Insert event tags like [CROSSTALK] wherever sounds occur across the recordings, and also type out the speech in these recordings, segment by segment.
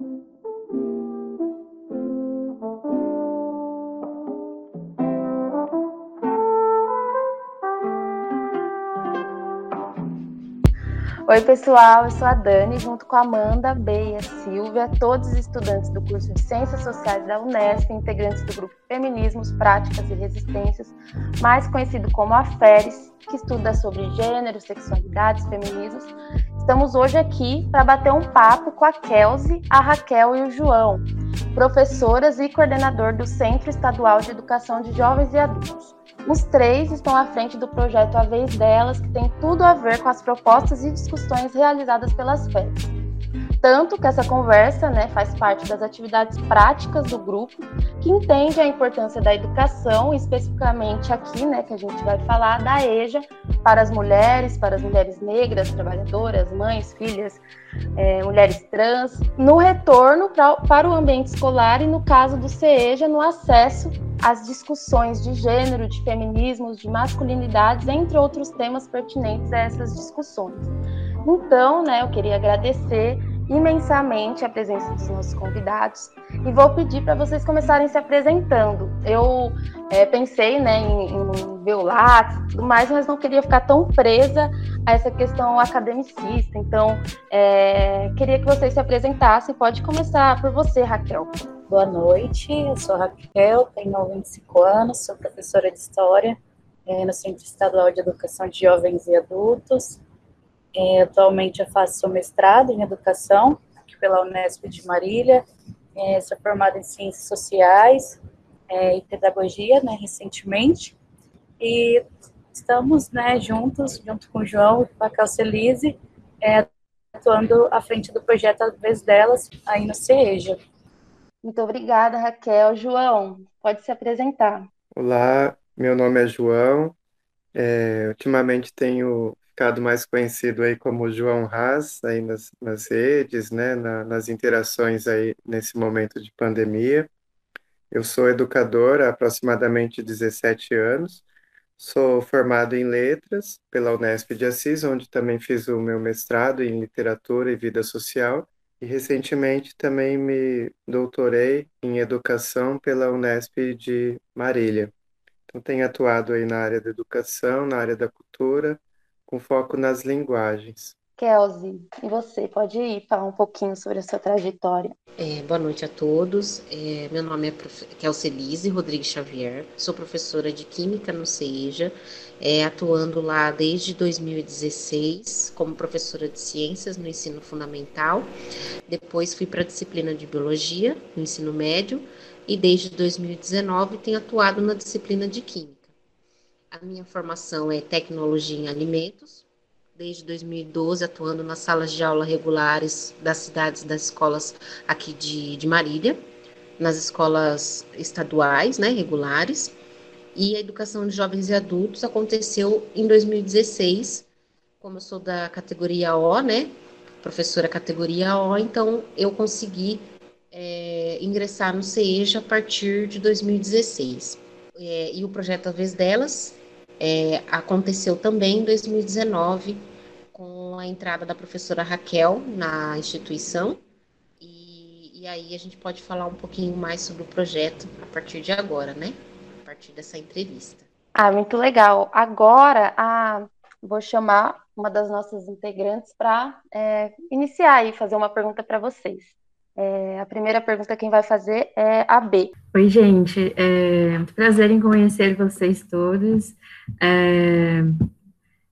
Oi, pessoal, eu sou a Dani, junto com a Amanda, Beia, Silvia, todos os estudantes do curso de Ciências Sociais da Unesp, integrantes do grupo Feminismos, Práticas e Resistências, mais conhecido como a FERES, que estuda sobre gênero, sexualidades, feminismos. Estamos hoje aqui para bater um papo com a Kelsey, a Raquel e o João, professoras e coordenador do Centro Estadual de Educação de Jovens e Adultos. Os três estão à frente do projeto A Vez Delas, que tem tudo a ver com as propostas e discussões realizadas pelas FEDs. Tanto que essa conversa né, faz parte das atividades práticas do grupo, que entende a importância da educação, especificamente aqui, né, que a gente vai falar, da EJA, para as mulheres, para as mulheres negras, trabalhadoras, mães, filhas, é, mulheres trans, no retorno pra, para o ambiente escolar e, no caso do CEJA, no acesso as discussões de gênero, de feminismos, de masculinidades, entre outros temas pertinentes a essas discussões. Então, né, eu queria agradecer imensamente a presença dos nossos convidados e vou pedir para vocês começarem se apresentando. Eu é, pensei né, em, em ver o Lattes e tudo mais, mas não queria ficar tão presa a essa questão academicista. Então, é, queria que vocês se apresentassem. Pode começar por você, Raquel. Boa noite, eu sou Raquel, tenho 25 anos, sou professora de História é, no Centro Estadual de Educação de Jovens e Adultos. É, atualmente eu faço mestrado em Educação, aqui pela Unesp de Marília. É, sou formada em Ciências Sociais é, e Pedagogia, né, recentemente. E estamos né, juntos, junto com o João e com a Calcelise, é, atuando à frente do projeto A Vez Delas, aí no CEJA. Muito obrigada, Raquel. João, pode se apresentar. Olá, meu nome é João. É, ultimamente tenho ficado mais conhecido aí como João Haas, aí nas, nas redes, né, na, nas interações aí nesse momento de pandemia. Eu sou educador há aproximadamente 17 anos. Sou formado em letras pela Unesp de Assis, onde também fiz o meu mestrado em literatura e vida social e recentemente também me doutorei em educação pela Unesp de Marília. Então tenho atuado aí na área da educação, na área da cultura, com foco nas linguagens. Kelsey, e você pode ir falar um pouquinho sobre a sua trajetória? É, boa noite a todos. É, meu nome é prof... Kelsey Lise Rodrigues Xavier, sou professora de Química no CEJA, é, atuando lá desde 2016 como professora de Ciências no ensino fundamental. Depois fui para a disciplina de Biologia no ensino médio e desde 2019 tenho atuado na disciplina de Química. A minha formação é Tecnologia em Alimentos, desde 2012 atuando nas salas de aula regulares das cidades das escolas aqui de, de Marília, nas escolas estaduais, né, regulares. E a educação de jovens e adultos aconteceu em 2016, como eu sou da categoria O, né, professora categoria O, então eu consegui é, ingressar no CEJA a partir de 2016. É, e o projeto A Vez Delas é, aconteceu também em 2019, com a entrada da professora Raquel na instituição. E, e, aí a gente pode falar um pouquinho mais sobre o projeto a partir de agora, né? A partir dessa entrevista. Ah, muito legal. Agora, a, vou chamar uma das nossas integrantes para é, iniciar e fazer uma pergunta para vocês. É, a primeira pergunta quem vai fazer é a B. Oi, gente. É um prazer em conhecer vocês todos. É,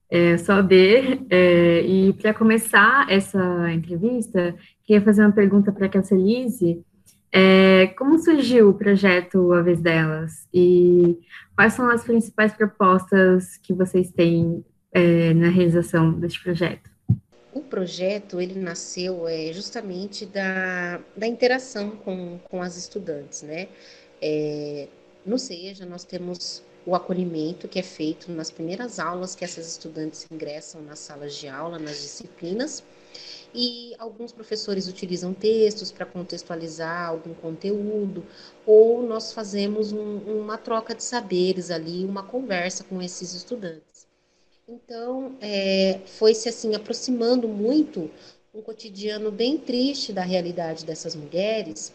é, sou a B, é, e para começar essa entrevista, queria fazer uma pergunta para a Casselise. É, como surgiu o projeto A Vez Delas? E quais são as principais propostas que vocês têm é, na realização deste projeto? O projeto ele nasceu é, justamente da, da interação com, com as estudantes, né? É, no SEJA nós temos o acolhimento que é feito nas primeiras aulas que essas estudantes ingressam nas salas de aula, nas disciplinas, e alguns professores utilizam textos para contextualizar algum conteúdo, ou nós fazemos um, uma troca de saberes ali, uma conversa com esses estudantes. Então, é, foi se assim aproximando muito um cotidiano bem triste da realidade dessas mulheres.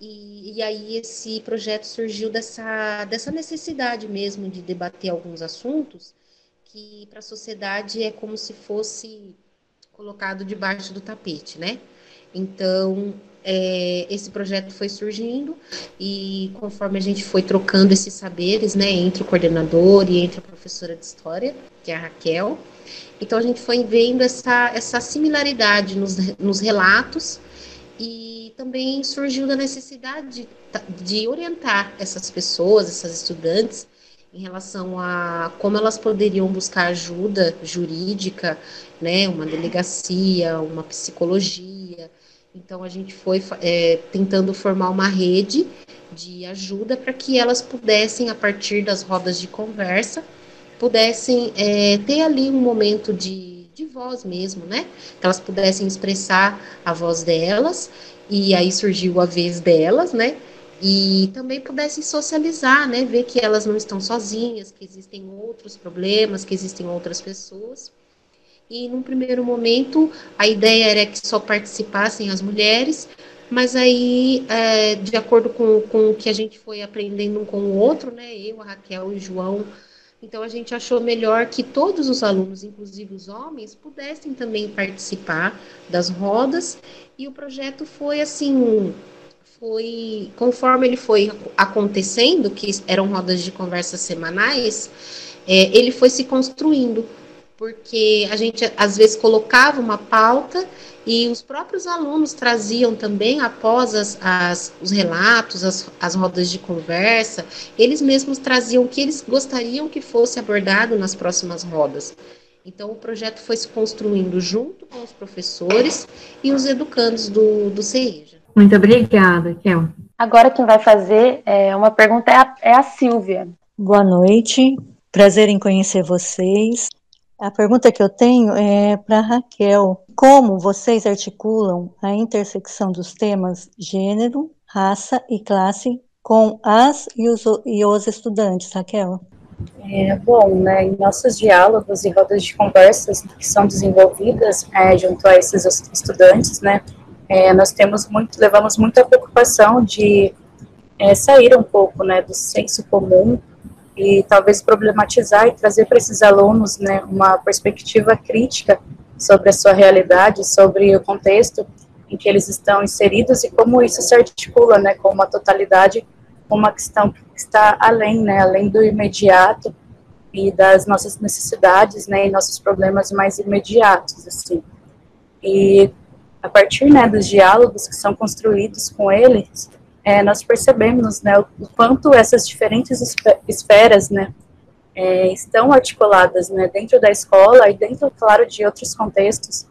E, e, aí esse projeto surgiu dessa, dessa necessidade mesmo de debater alguns assuntos que para a sociedade é como se fosse colocado debaixo do tapete, né? Então, é, esse projeto foi surgindo e conforme a gente foi trocando esses saberes, né, entre o coordenador e entre a professora de história, que é a Raquel, então a gente foi vendo essa, essa similaridade nos, nos relatos e também surgiu da necessidade de, de orientar essas pessoas, essas estudantes, em relação a como elas poderiam buscar ajuda jurídica, né, uma delegacia, uma psicologia. Então a gente foi é, tentando formar uma rede de ajuda para que elas pudessem, a partir das rodas de conversa, pudessem é, ter ali um momento de, de voz mesmo, né? Que elas pudessem expressar a voz delas, e aí surgiu a vez delas, né? e também pudessem socializar, né, ver que elas não estão sozinhas, que existem outros problemas, que existem outras pessoas. E num primeiro momento a ideia era que só participassem as mulheres, mas aí, é, de acordo com, com o que a gente foi aprendendo um com o outro, né, eu, a Raquel e o João, então a gente achou melhor que todos os alunos, inclusive os homens, pudessem também participar das rodas, e o projeto foi assim foi, conforme ele foi acontecendo, que eram rodas de conversa semanais, é, ele foi se construindo, porque a gente às vezes colocava uma pauta e os próprios alunos traziam também, após as, as, os relatos, as, as rodas de conversa, eles mesmos traziam o que eles gostariam que fosse abordado nas próximas rodas. Então, o projeto foi se construindo junto com os professores e os educandos do, do CEJA. Muito obrigada, Kel. Agora quem vai fazer é, uma pergunta é a, é a Silvia. Boa noite, prazer em conhecer vocês. A pergunta que eu tenho é para Raquel. Como vocês articulam a intersecção dos temas gênero, raça e classe com as e os, e os estudantes, Raquel? É, bom, né, em nossos diálogos e rodas de conversas que são desenvolvidas é, junto a esses estudantes, né, é, nós temos muito, levamos muita preocupação de é, sair um pouco, né, do senso comum e talvez problematizar e trazer para esses alunos, né, uma perspectiva crítica sobre a sua realidade, sobre o contexto em que eles estão inseridos e como isso se articula, né, com uma totalidade, uma questão que está além, né, além do imediato e das nossas necessidades, né, e nossos problemas mais imediatos, assim. E a partir né, dos diálogos que são construídos com eles, é, nós percebemos né, o quanto essas diferentes esferas né, é, estão articuladas né, dentro da escola e dentro, claro, de outros contextos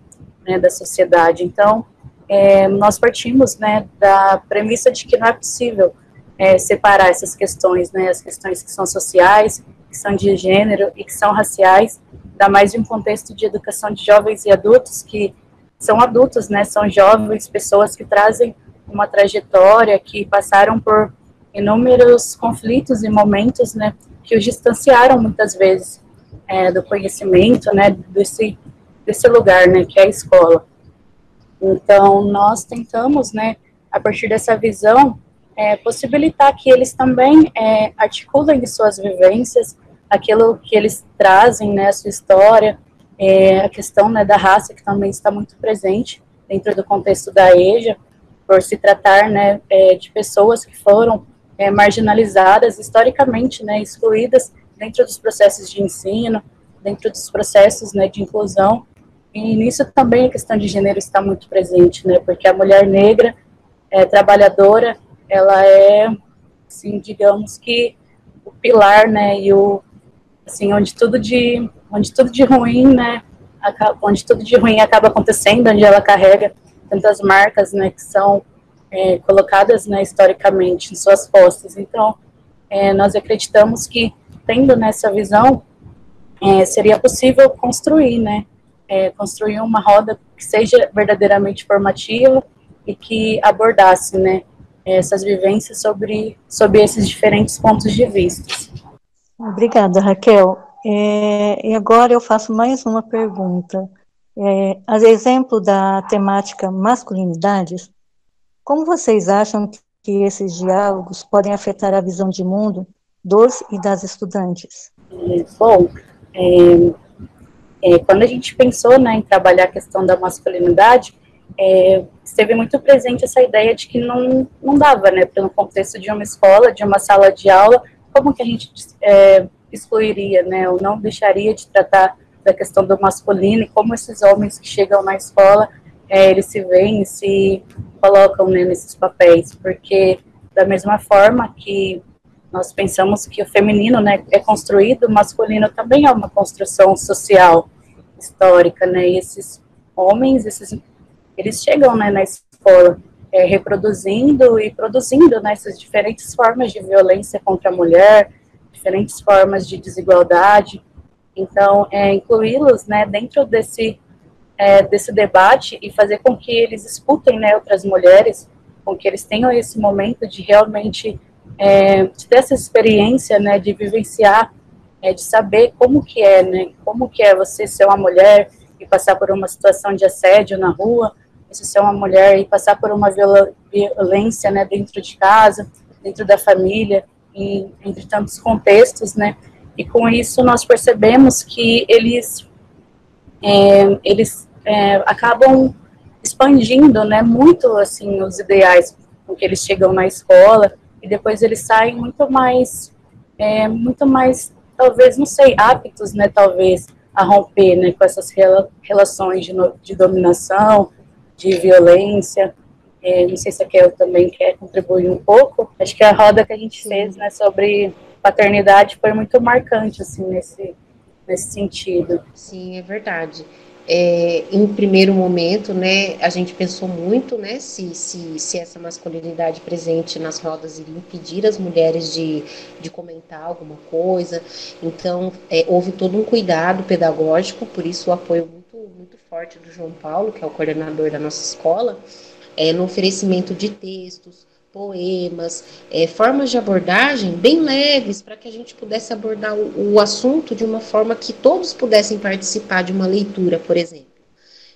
né, da sociedade. Então, é, nós partimos né, da premissa de que não é possível é, separar essas questões, né, as questões que são sociais, que são de gênero e que são raciais, ainda mais de um contexto de educação de jovens e adultos que são adultos, né? São jovens, pessoas que trazem uma trajetória, que passaram por inúmeros conflitos e momentos, né? Que os distanciaram muitas vezes é, do conhecimento, né? Desse desse lugar, né? Que é a escola. Então nós tentamos, né? A partir dessa visão, é, possibilitar que eles também é, articulem suas vivências, aquilo que eles trazem, né? A sua história, é, a questão né, da raça, que também está muito presente dentro do contexto da EJA, por se tratar né, é, de pessoas que foram é, marginalizadas, historicamente né, excluídas dentro dos processos de ensino, dentro dos processos né, de inclusão, e nisso também a questão de gênero está muito presente, né, porque a mulher negra, é, trabalhadora, ela é, assim, digamos que o pilar, né, e o, assim, onde tudo de onde tudo de ruim, né, onde tudo de ruim acaba acontecendo, onde ela carrega tantas marcas, né, que são é, colocadas, né, historicamente em suas costas. Então, é, nós acreditamos que tendo nessa visão é, seria possível construir, né, é, construir uma roda que seja verdadeiramente formativa e que abordasse, né, essas vivências sobre sobre esses diferentes pontos de vista. Obrigada, Raquel. É, e agora eu faço mais uma pergunta. É, exemplo da temática masculinidades, como vocês acham que esses diálogos podem afetar a visão de mundo dos e das estudantes? Bom, é, é, quando a gente pensou né, em trabalhar a questão da masculinidade, é, esteve muito presente essa ideia de que não, não dava, né, pelo contexto de uma escola, de uma sala de aula, como que a gente é, excluiria, né, ou não deixaria de tratar da questão do masculino e como esses homens que chegam na escola, é, eles se veem, se colocam né, nesses papéis, porque da mesma forma que nós pensamos que o feminino né, é construído, o masculino também é uma construção social, histórica, né, e esses homens, esses, eles chegam né, na escola é, reproduzindo e produzindo né, essas diferentes formas de violência contra a mulher, diferentes formas de desigualdade, então, é, incluí-los né, dentro desse, é, desse debate e fazer com que eles escutem né, outras mulheres, com que eles tenham esse momento de realmente é, de ter essa experiência, né, de vivenciar, é, de saber como que é, né, como que é você ser uma mulher e passar por uma situação de assédio na rua, você ser uma mulher e passar por uma violência, né, dentro de casa, dentro da família, e entre tantos contextos, né, e com isso nós percebemos que eles, é, eles é, acabam expandindo, né, muito assim os ideais com que eles chegam na escola e depois eles saem muito mais, é, muito mais, talvez, não sei, aptos, né, talvez, a romper, né, com essas rela relações de, de dominação, de violência. É, não sei se a Kel também quer contribuir um pouco. Acho que a roda que a gente fez, né, sobre paternidade foi muito marcante, assim, nesse, nesse sentido. Sim, é verdade é, em primeiro momento, né, a gente pensou muito, né, se, se, se essa masculinidade presente nas rodas iria impedir as mulheres de, de comentar alguma coisa. Então, é, houve todo um cuidado pedagógico, por isso o apoio muito, muito forte do João Paulo, que é o coordenador da nossa escola, é, no oferecimento de textos, poemas, é, formas de abordagem bem leves para que a gente pudesse abordar o, o, assunto de uma forma que todos pudessem participar de uma leitura, por exemplo.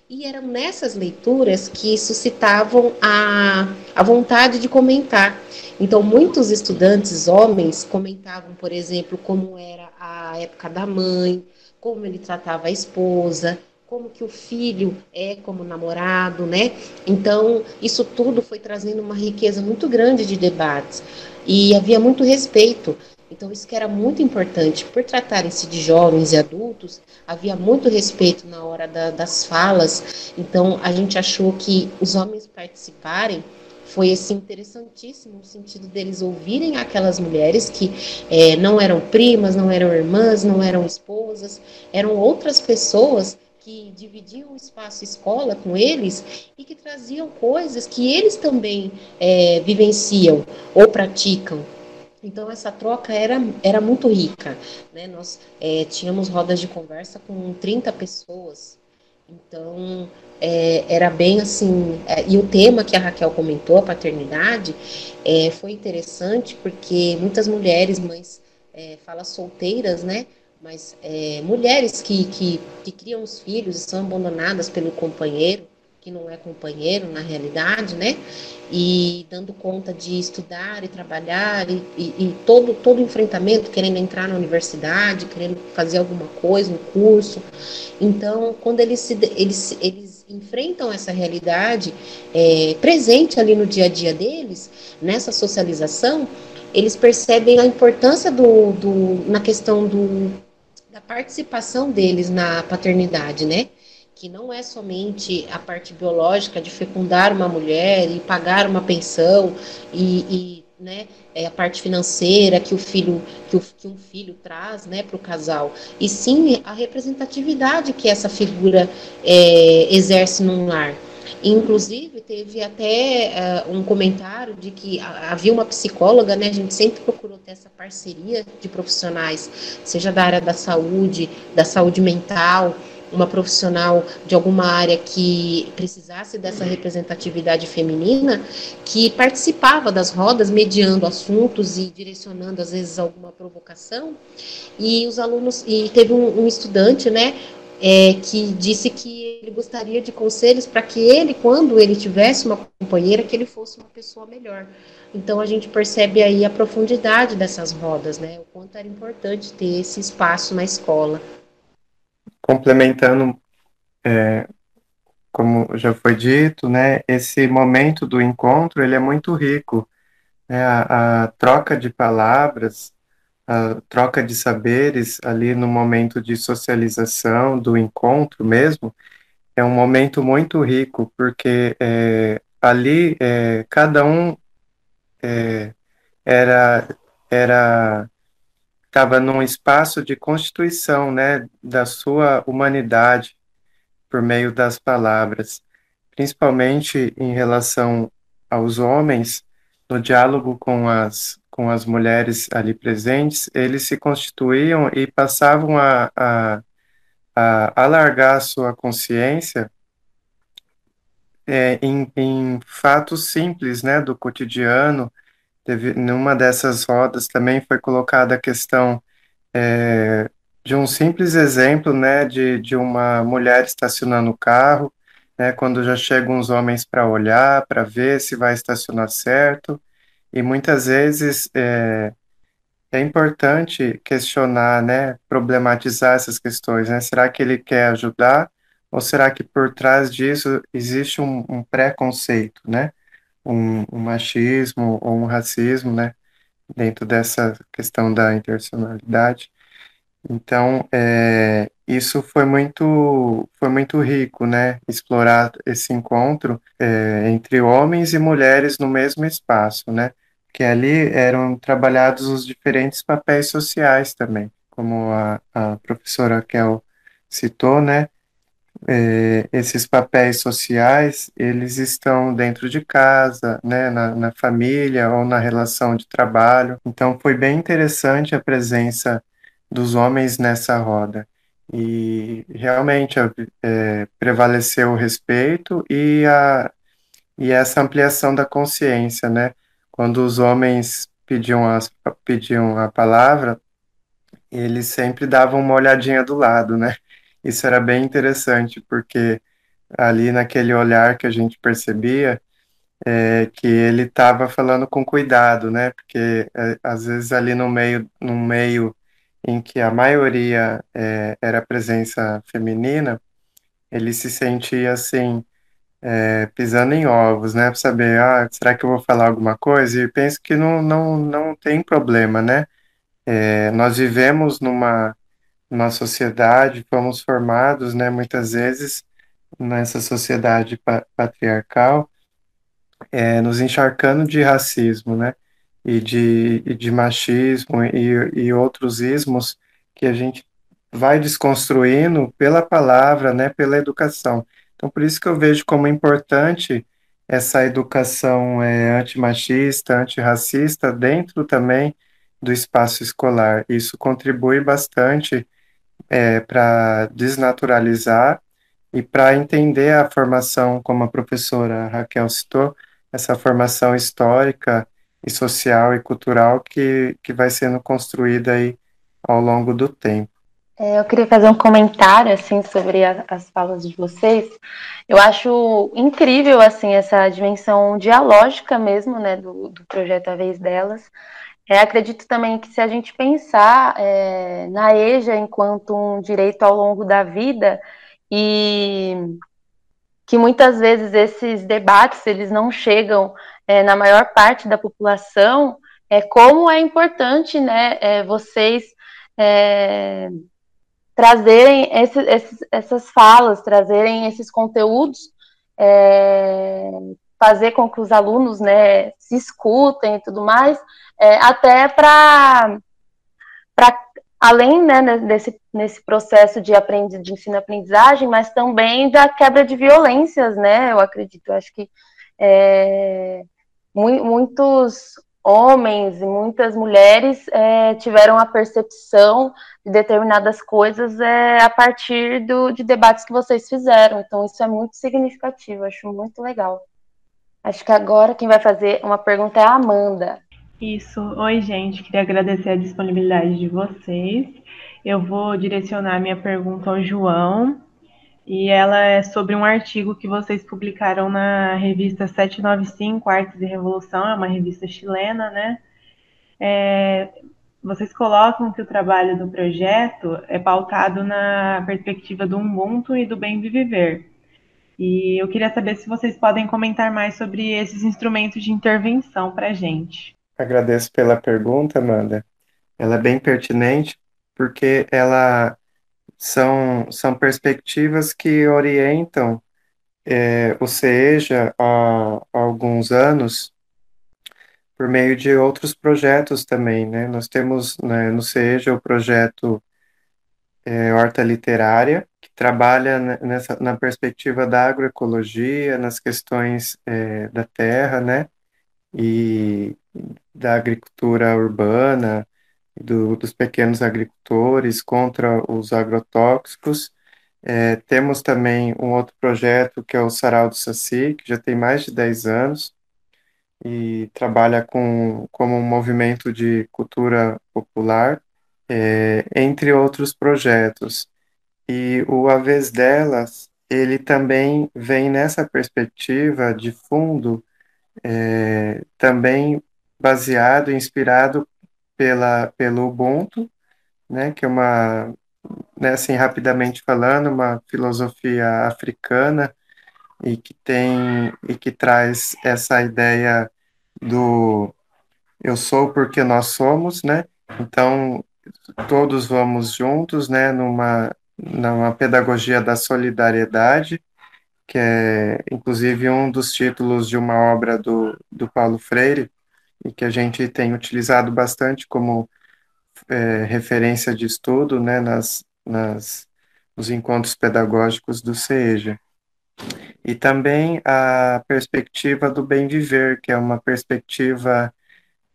E eram nessas leituras que suscitavam a, a vontade de comentar. Então, muitos estudantes homens comentavam, por exemplo, como era a época da mãe, como ele tratava a esposa, como que o filho é como namorado, né? Então, isso tudo foi trazendo uma riqueza muito grande de debates e havia muito respeito. Então, isso que era muito importante. Por tratarem-se de jovens e adultos, havia muito respeito na hora da, das falas. Então, a gente achou que os homens participarem foi assim interessantíssimo no sentido deles ouvirem aquelas mulheres que é, não eram primas, não eram irmãs, não eram esposas, eram outras pessoas que dividiam o espaço escola com eles e que traziam coisas que eles também é, vivenciam ou praticam. Então essa troca era, era muito rica. Né? Nós é, tínhamos rodas de conversa com 30 pessoas. Então é, era bem assim. É, e o tema que a Raquel comentou, a paternidade, é, foi interessante porque muitas mulheres, mães, é, fala solteiras, né? Mas é, mulheres que, que, que criam os filhos e são abandonadas pelo companheiro, que não é companheiro na realidade, né? E dando conta de estudar e trabalhar e, e, e todo todo enfrentamento, querendo entrar na universidade, querendo fazer alguma coisa, um curso. Então, quando eles se, eles, eles enfrentam essa realidade é, presente ali no dia a dia deles, nessa socialização, eles percebem a importância do, do na questão do da participação deles na paternidade, né? Que não é somente a parte biológica de fecundar uma mulher e pagar uma pensão e, e né, é a parte financeira que o filho que, o, que um filho traz né, para o casal, e sim a representatividade que essa figura é, exerce num lar. Inclusive, teve até uh, um comentário de que havia uma psicóloga, né? A gente sempre procurou ter essa parceria de profissionais, seja da área da saúde, da saúde mental, uma profissional de alguma área que precisasse dessa representatividade feminina, que participava das rodas, mediando assuntos e direcionando às vezes alguma provocação. E os alunos, e teve um, um estudante, né, é, que disse que ele gostaria de conselhos para que ele, quando ele tivesse uma companheira, que ele fosse uma pessoa melhor. Então a gente percebe aí a profundidade dessas rodas, né? O quanto era importante ter esse espaço na escola. Complementando, é, como já foi dito, né? Esse momento do encontro ele é muito rico. Né? A, a troca de palavras, a troca de saberes ali no momento de socialização, do encontro mesmo, é um momento muito rico, porque é, ali é, cada um é, era era estava num espaço de constituição, né, da sua humanidade por meio das palavras, principalmente em relação aos homens, no diálogo com as com as mulheres ali presentes, eles se constituíam e passavam a, a a alargar a sua consciência é, em, em, fatos simples, né, do cotidiano. Teve, numa dessas rodas também foi colocada a questão é, de um simples exemplo, né, de, de uma mulher estacionando o carro, né, quando já chegam os homens para olhar, para ver se vai estacionar certo, e muitas vezes é, é importante questionar, né, problematizar essas questões, né? Será que ele quer ajudar ou será que por trás disso existe um, um preconceito, né? Um, um, machismo ou um racismo, né? Dentro dessa questão da interseccionalidade. Então, é, isso foi muito, foi muito rico, né? Explorar esse encontro é, entre homens e mulheres no mesmo espaço, né? Que ali eram trabalhados os diferentes papéis sociais também, como a, a professora Kel citou, né? É, esses papéis sociais, eles estão dentro de casa, né, na, na, família ou na relação de trabalho. Então, foi bem interessante a presença dos homens nessa roda. E realmente é, prevaleceu o respeito e, a, e essa ampliação da consciência, né? Quando os homens pediam, as, pediam a palavra, eles sempre davam uma olhadinha do lado, né? Isso era bem interessante, porque ali naquele olhar que a gente percebia é, que ele estava falando com cuidado, né? Porque é, às vezes ali no meio, no meio em que a maioria é, era presença feminina, ele se sentia assim é, pisando em ovos, né? Para saber, ah, será que eu vou falar alguma coisa? E penso que não, não, não tem problema, né? É, nós vivemos numa, numa sociedade, fomos formados, né, muitas vezes nessa sociedade pa patriarcal, é, nos encharcando de racismo, né? E de, e de machismo e, e outros ismos que a gente vai desconstruindo pela palavra, né, pela educação. Então, por isso que eu vejo como importante essa educação é, antimachista, antirracista dentro também do espaço escolar. Isso contribui bastante é, para desnaturalizar e para entender a formação, como a professora Raquel citou, essa formação histórica e social e cultural que, que vai sendo construída aí ao longo do tempo. É, eu queria fazer um comentário assim sobre a, as falas de vocês. Eu acho incrível assim essa dimensão dialógica mesmo, né, do, do projeto A Vez Delas. É, acredito também que se a gente pensar é, na EJA enquanto um direito ao longo da vida e que muitas vezes esses debates eles não chegam é, na maior parte da população, é como é importante, né, é, vocês é, trazerem esse, esses, essas falas, trazerem esses conteúdos, é, fazer com que os alunos né, se escutem e tudo mais, é, até para além né, desse nesse processo de, aprendi, de ensino-aprendizagem, mas também da quebra de violências, né? Eu acredito, acho que é, muitos homens e muitas mulheres é, tiveram a percepção de determinadas coisas é, a partir do, de debates que vocês fizeram. Então, isso é muito significativo, acho muito legal. Acho que agora quem vai fazer uma pergunta é a Amanda. Isso. Oi, gente. Queria agradecer a disponibilidade de vocês. Eu vou direcionar minha pergunta ao João. E ela é sobre um artigo que vocês publicaram na revista 795, Artes e Revolução, é uma revista chilena, né? É, vocês colocam que o trabalho do projeto é pautado na perspectiva do Ubuntu e do bem viver. E eu queria saber se vocês podem comentar mais sobre esses instrumentos de intervenção para a gente. Agradeço pela pergunta, Amanda. Ela é bem pertinente porque ela são, são perspectivas que orientam é, o CEJA há, há alguns anos por meio de outros projetos também, né? Nós temos né, no CEJA o projeto é, Horta Literária, que trabalha nessa, na perspectiva da agroecologia, nas questões é, da terra, né? E da agricultura urbana, do, dos pequenos agricultores contra os agrotóxicos. É, temos também um outro projeto que é o Sarau do Saci, que já tem mais de 10 anos e trabalha com, como um movimento de cultura popular, é, entre outros projetos. E o A Vez Delas, ele também vem nessa perspectiva de fundo, é, também baseado, inspirado pela, pelo Ubuntu, né, que é uma, né, assim, rapidamente falando, uma filosofia africana e que tem e que traz essa ideia do eu sou porque nós somos, né? Então todos vamos juntos, né? Numa numa pedagogia da solidariedade, que é inclusive um dos títulos de uma obra do, do Paulo Freire, e que a gente tem utilizado bastante como é, referência de estudo né, nas, nas, nos encontros pedagógicos do CEJA. E também a perspectiva do bem viver, que é uma perspectiva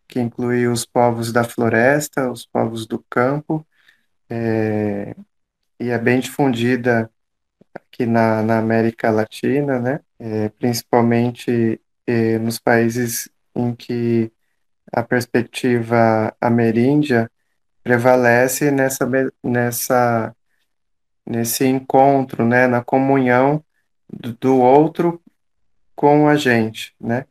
que inclui os povos da floresta, os povos do campo, é, e é bem difundida aqui na, na América Latina, né? É, principalmente é, nos países em que a perspectiva ameríndia prevalece nessa, nessa, nesse encontro, né, na comunhão do, do outro com a gente, né?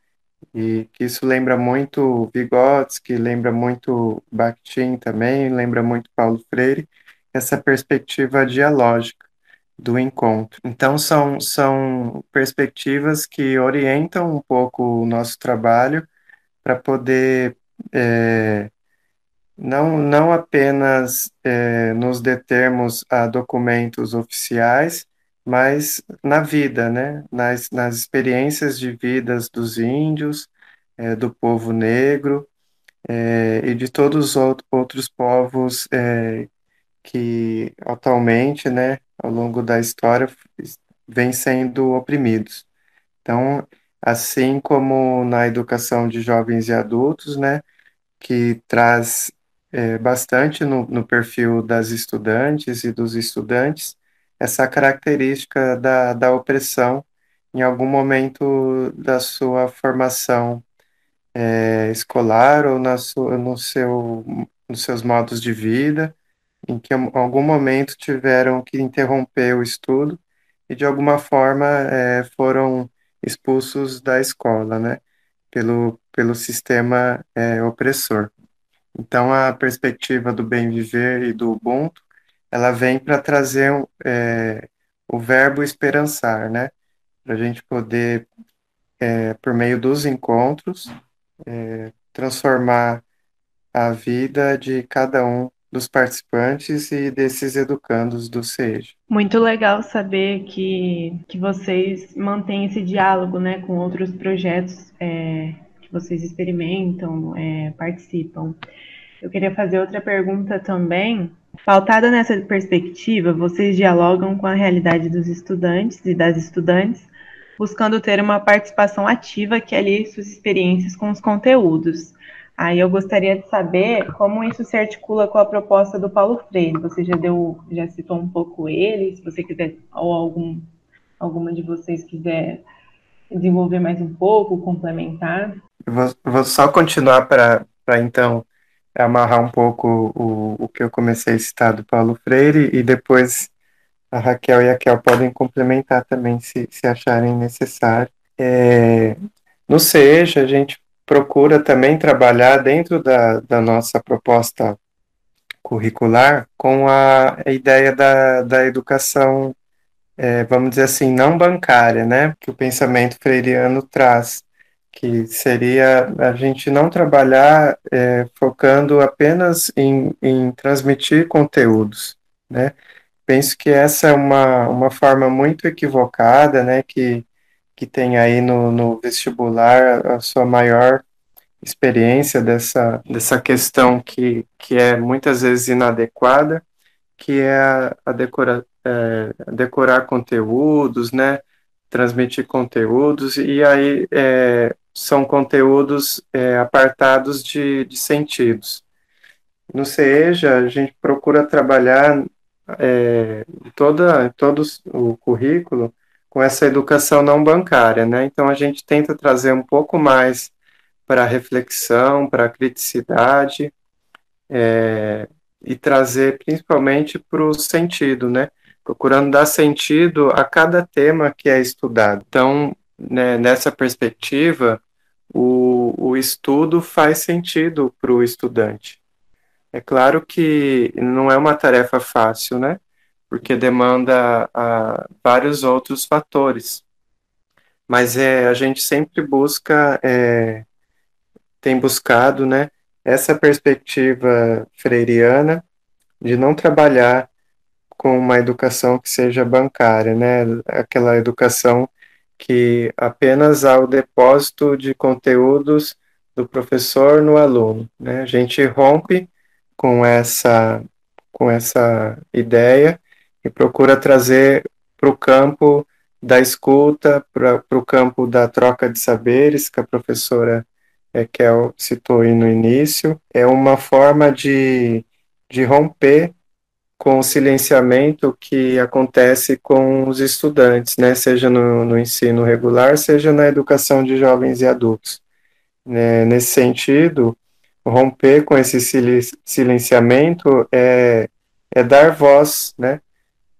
E que isso lembra muito Vygotsky, lembra muito Bakhtin também, lembra muito Paulo Freire, essa perspectiva dialógica do encontro. Então, são, são perspectivas que orientam um pouco o nosso trabalho para poder é, não, não apenas é, nos determos a documentos oficiais, mas na vida, né? nas, nas experiências de vidas dos índios, é, do povo negro é, e de todos os outros povos é, que atualmente, né, ao longo da história, vêm sendo oprimidos. Então, assim como na educação de jovens e adultos, né, que traz é, bastante no, no, perfil das estudantes e dos estudantes essa característica da, da opressão em algum momento da sua formação é, escolar ou na sua, no seu, nos seus modos de vida, em que em algum momento tiveram que interromper o estudo e de alguma forma é, foram expulsos da escola, né, pelo, pelo sistema é, opressor. Então, a perspectiva do bem viver e do Ubuntu, ela vem para trazer é, o verbo esperançar, né, para a gente poder, é, por meio dos encontros, é, transformar a vida de cada um dos participantes e desses educandos do SEJ. Muito legal saber que, que vocês mantêm esse diálogo né, com outros projetos é, que vocês experimentam, é, participam. Eu queria fazer outra pergunta também. Pautada nessa perspectiva, vocês dialogam com a realidade dos estudantes e das estudantes, buscando ter uma participação ativa que alie suas experiências com os conteúdos. Aí eu gostaria de saber como isso se articula com a proposta do Paulo Freire. Você já deu, já citou um pouco ele, se você quiser, ou algum, alguma de vocês quiser desenvolver mais um pouco, complementar. Vou, vou só continuar para então amarrar um pouco o, o que eu comecei a citar do Paulo Freire e depois a Raquel e a Kel podem complementar também se, se acharem necessário. É, no SEJA, a gente procura também trabalhar dentro da, da nossa proposta curricular com a, a ideia da, da educação, é, vamos dizer assim, não bancária, né? Que o pensamento freiriano traz, que seria a gente não trabalhar é, focando apenas em, em transmitir conteúdos, né? Penso que essa é uma, uma forma muito equivocada, né? Que, que tem aí no, no vestibular a sua maior experiência dessa, dessa questão que, que é muitas vezes inadequada, que é a, a decora, é, decorar conteúdos, né, transmitir conteúdos, e aí é, são conteúdos é, apartados de, de sentidos. No CEJA, a gente procura trabalhar é, toda, todo o currículo com essa educação não bancária, né? Então a gente tenta trazer um pouco mais para reflexão, para criticidade é, e trazer principalmente para o sentido, né? Procurando dar sentido a cada tema que é estudado. Então, né, nessa perspectiva, o, o estudo faz sentido para o estudante. É claro que não é uma tarefa fácil, né? Porque demanda a, vários outros fatores. Mas é, a gente sempre busca é, tem buscado né, essa perspectiva freiriana de não trabalhar com uma educação que seja bancária, né, aquela educação que apenas há o depósito de conteúdos do professor no aluno. Né? A gente rompe com essa, com essa ideia e procura trazer para o campo da escuta, para o campo da troca de saberes, que a professora é, que El citou aí no início, é uma forma de, de romper com o silenciamento que acontece com os estudantes, né, seja no, no ensino regular, seja na educação de jovens e adultos. Né, nesse sentido, romper com esse silenciamento é, é dar voz, né,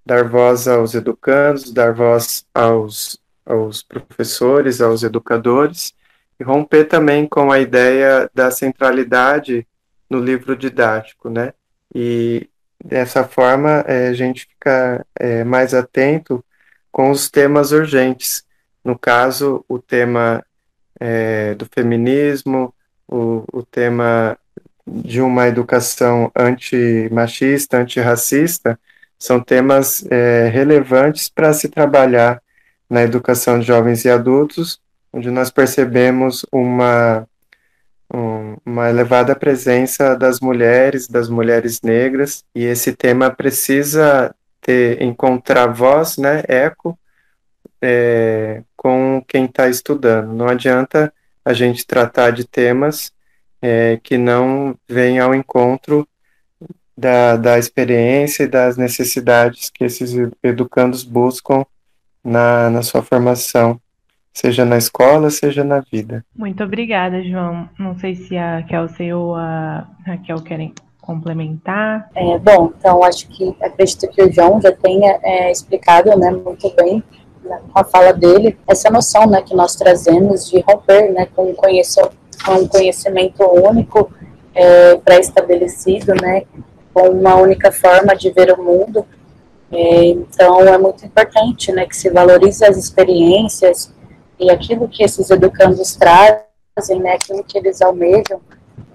dar voz aos educandos, dar voz aos, aos professores, aos educadores, e romper também com a ideia da centralidade no livro didático, né? E dessa forma é, a gente fica é, mais atento com os temas urgentes. No caso, o tema é, do feminismo, o, o tema de uma educação antimachista, antirracista, são temas é, relevantes para se trabalhar na educação de jovens e adultos onde nós percebemos uma, um, uma elevada presença das mulheres, das mulheres negras, e esse tema precisa ter, encontrar voz, né, eco, é, com quem está estudando. Não adianta a gente tratar de temas é, que não vêm ao encontro da, da experiência e das necessidades que esses educandos buscam na, na sua formação seja na escola, seja na vida. Muito obrigada, João. Não sei se a Kelsey ou a Raquel querem complementar. É, bom, então acho que acredito que o João já tenha é, explicado né, muito bem né, com a fala dele essa noção né, que nós trazemos de romper né, com, com um conhecimento único é, pré-estabelecido, né, com uma única forma de ver o mundo. É, então é muito importante né, que se valorize as experiências, e aquilo que esses educandos trazem, né, aquilo que eles almejam.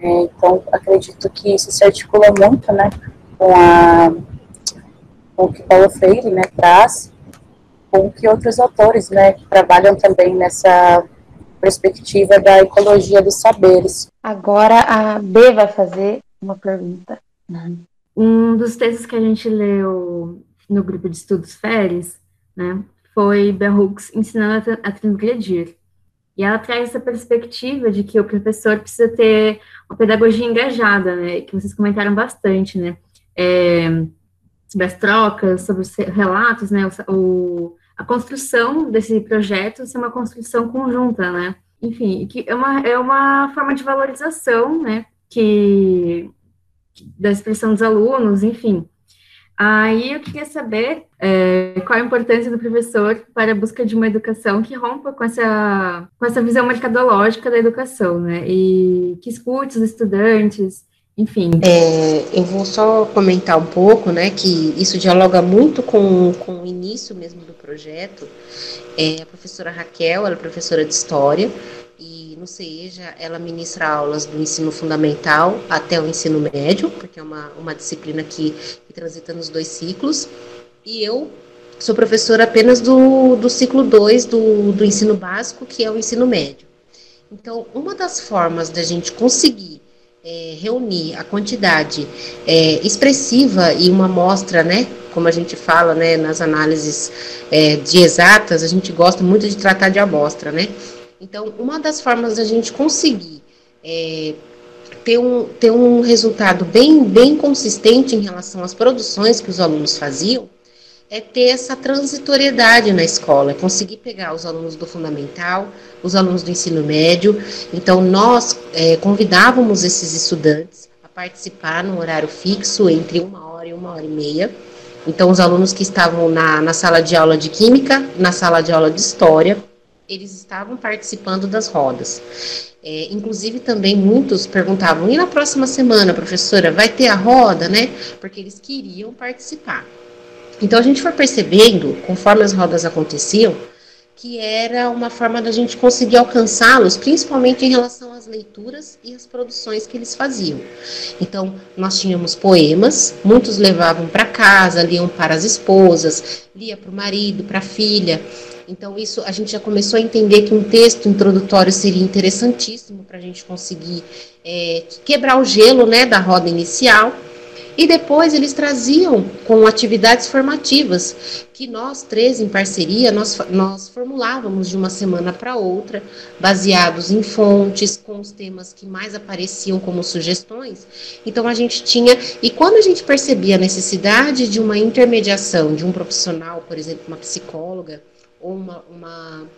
É, então, acredito que isso se articula muito, né, com, a, com o que Paulo Freire, né, traz, com que outros autores, né, que trabalham também nessa perspectiva da ecologia dos saberes. Agora a B vai fazer uma pergunta. Um dos textos que a gente leu no grupo de estudos Feres, né, foi Bell Hooks ensinando a, a transgredir. E ela traz essa perspectiva de que o professor precisa ter uma pedagogia engajada, né, que vocês comentaram bastante, né, é, sobre as trocas, sobre os relatos, né, o, a construção desse projeto ser uma construção conjunta, né, enfim, que é uma, é uma forma de valorização, né, que, da expressão dos alunos, enfim, Aí eu queria saber é, qual a importância do professor para a busca de uma educação que rompa com essa, com essa visão mercadológica da educação, né? E que escute os estudantes, enfim. É, eu vou só comentar um pouco, né, que isso dialoga muito com, com o início mesmo do projeto. É, a professora Raquel, ela é professora de História, no CEJA ela ministra aulas do ensino fundamental até o ensino médio, porque é uma, uma disciplina que, que transita nos dois ciclos. E eu sou professora apenas do, do ciclo 2 do, do ensino básico, que é o ensino médio. Então, uma das formas da gente conseguir é, reunir a quantidade é, expressiva e uma amostra, né, como a gente fala, né, nas análises é, de exatas, a gente gosta muito de tratar de amostra, né. Então, uma das formas da gente conseguir é, ter, um, ter um resultado bem, bem consistente em relação às produções que os alunos faziam é ter essa transitoriedade na escola, é conseguir pegar os alunos do fundamental, os alunos do ensino médio. Então, nós é, convidávamos esses estudantes a participar no horário fixo, entre uma hora e uma hora e meia. Então, os alunos que estavam na, na sala de aula de Química, na sala de aula de História, eles estavam participando das rodas. É, inclusive, também muitos perguntavam: e na próxima semana, professora, vai ter a roda, né? Porque eles queriam participar. Então a gente foi percebendo, conforme as rodas aconteciam, que era uma forma da gente conseguir alcançá-los, principalmente em relação às leituras e às produções que eles faziam. Então, nós tínhamos poemas, muitos levavam para casa, liam para as esposas, lia para o marido, para a filha. Então, isso a gente já começou a entender que um texto introdutório seria interessantíssimo para a gente conseguir é, quebrar o gelo né, da roda inicial. E depois eles traziam com atividades formativas, que nós três, em parceria, nós, nós formulávamos de uma semana para outra, baseados em fontes, com os temas que mais apareciam como sugestões. Então a gente tinha, e quando a gente percebia a necessidade de uma intermediação de um profissional, por exemplo, uma psicóloga, ou uma, uma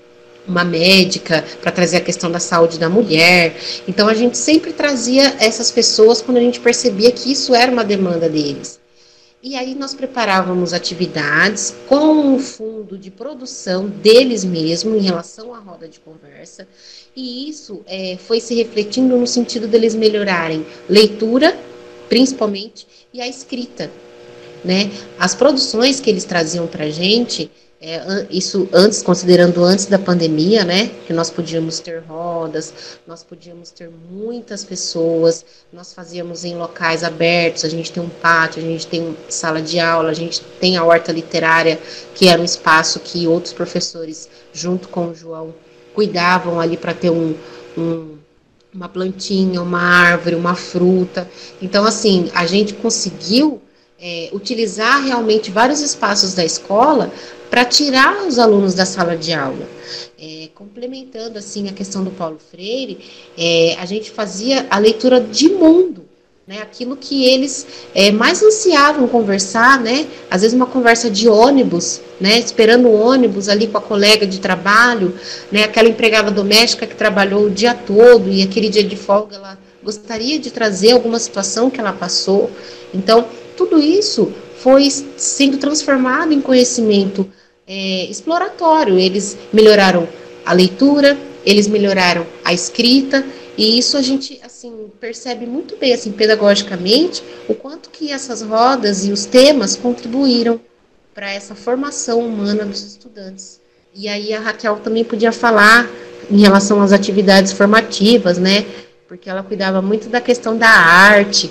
uma médica para trazer a questão da saúde da mulher. Então a gente sempre trazia essas pessoas quando a gente percebia que isso era uma demanda deles. E aí nós preparávamos atividades com o fundo de produção deles mesmos em relação à roda de conversa. E isso é, foi se refletindo no sentido deles melhorarem leitura, principalmente, e a escrita. Né? As produções que eles traziam para a gente é, isso antes, considerando antes da pandemia, né? Que nós podíamos ter rodas, nós podíamos ter muitas pessoas, nós fazíamos em locais abertos, a gente tem um pátio, a gente tem sala de aula, a gente tem a horta literária, que era um espaço que outros professores, junto com o João, cuidavam ali para ter um, um uma plantinha, uma árvore, uma fruta. Então, assim, a gente conseguiu é, utilizar realmente vários espaços da escola para tirar os alunos da sala de aula. É, complementando assim a questão do Paulo Freire, é, a gente fazia a leitura de mundo, né, aquilo que eles é, mais ansiavam conversar, né, às vezes uma conversa de ônibus, né, esperando o ônibus ali com a colega de trabalho, né, aquela empregada doméstica que trabalhou o dia todo e aquele dia de folga ela gostaria de trazer alguma situação que ela passou. Então, tudo isso foi sendo transformado em conhecimento é, exploratório. Eles melhoraram a leitura, eles melhoraram a escrita, e isso a gente assim percebe muito bem assim pedagogicamente o quanto que essas rodas e os temas contribuíram para essa formação humana dos estudantes. E aí a Raquel também podia falar em relação às atividades formativas, né? Porque ela cuidava muito da questão da arte,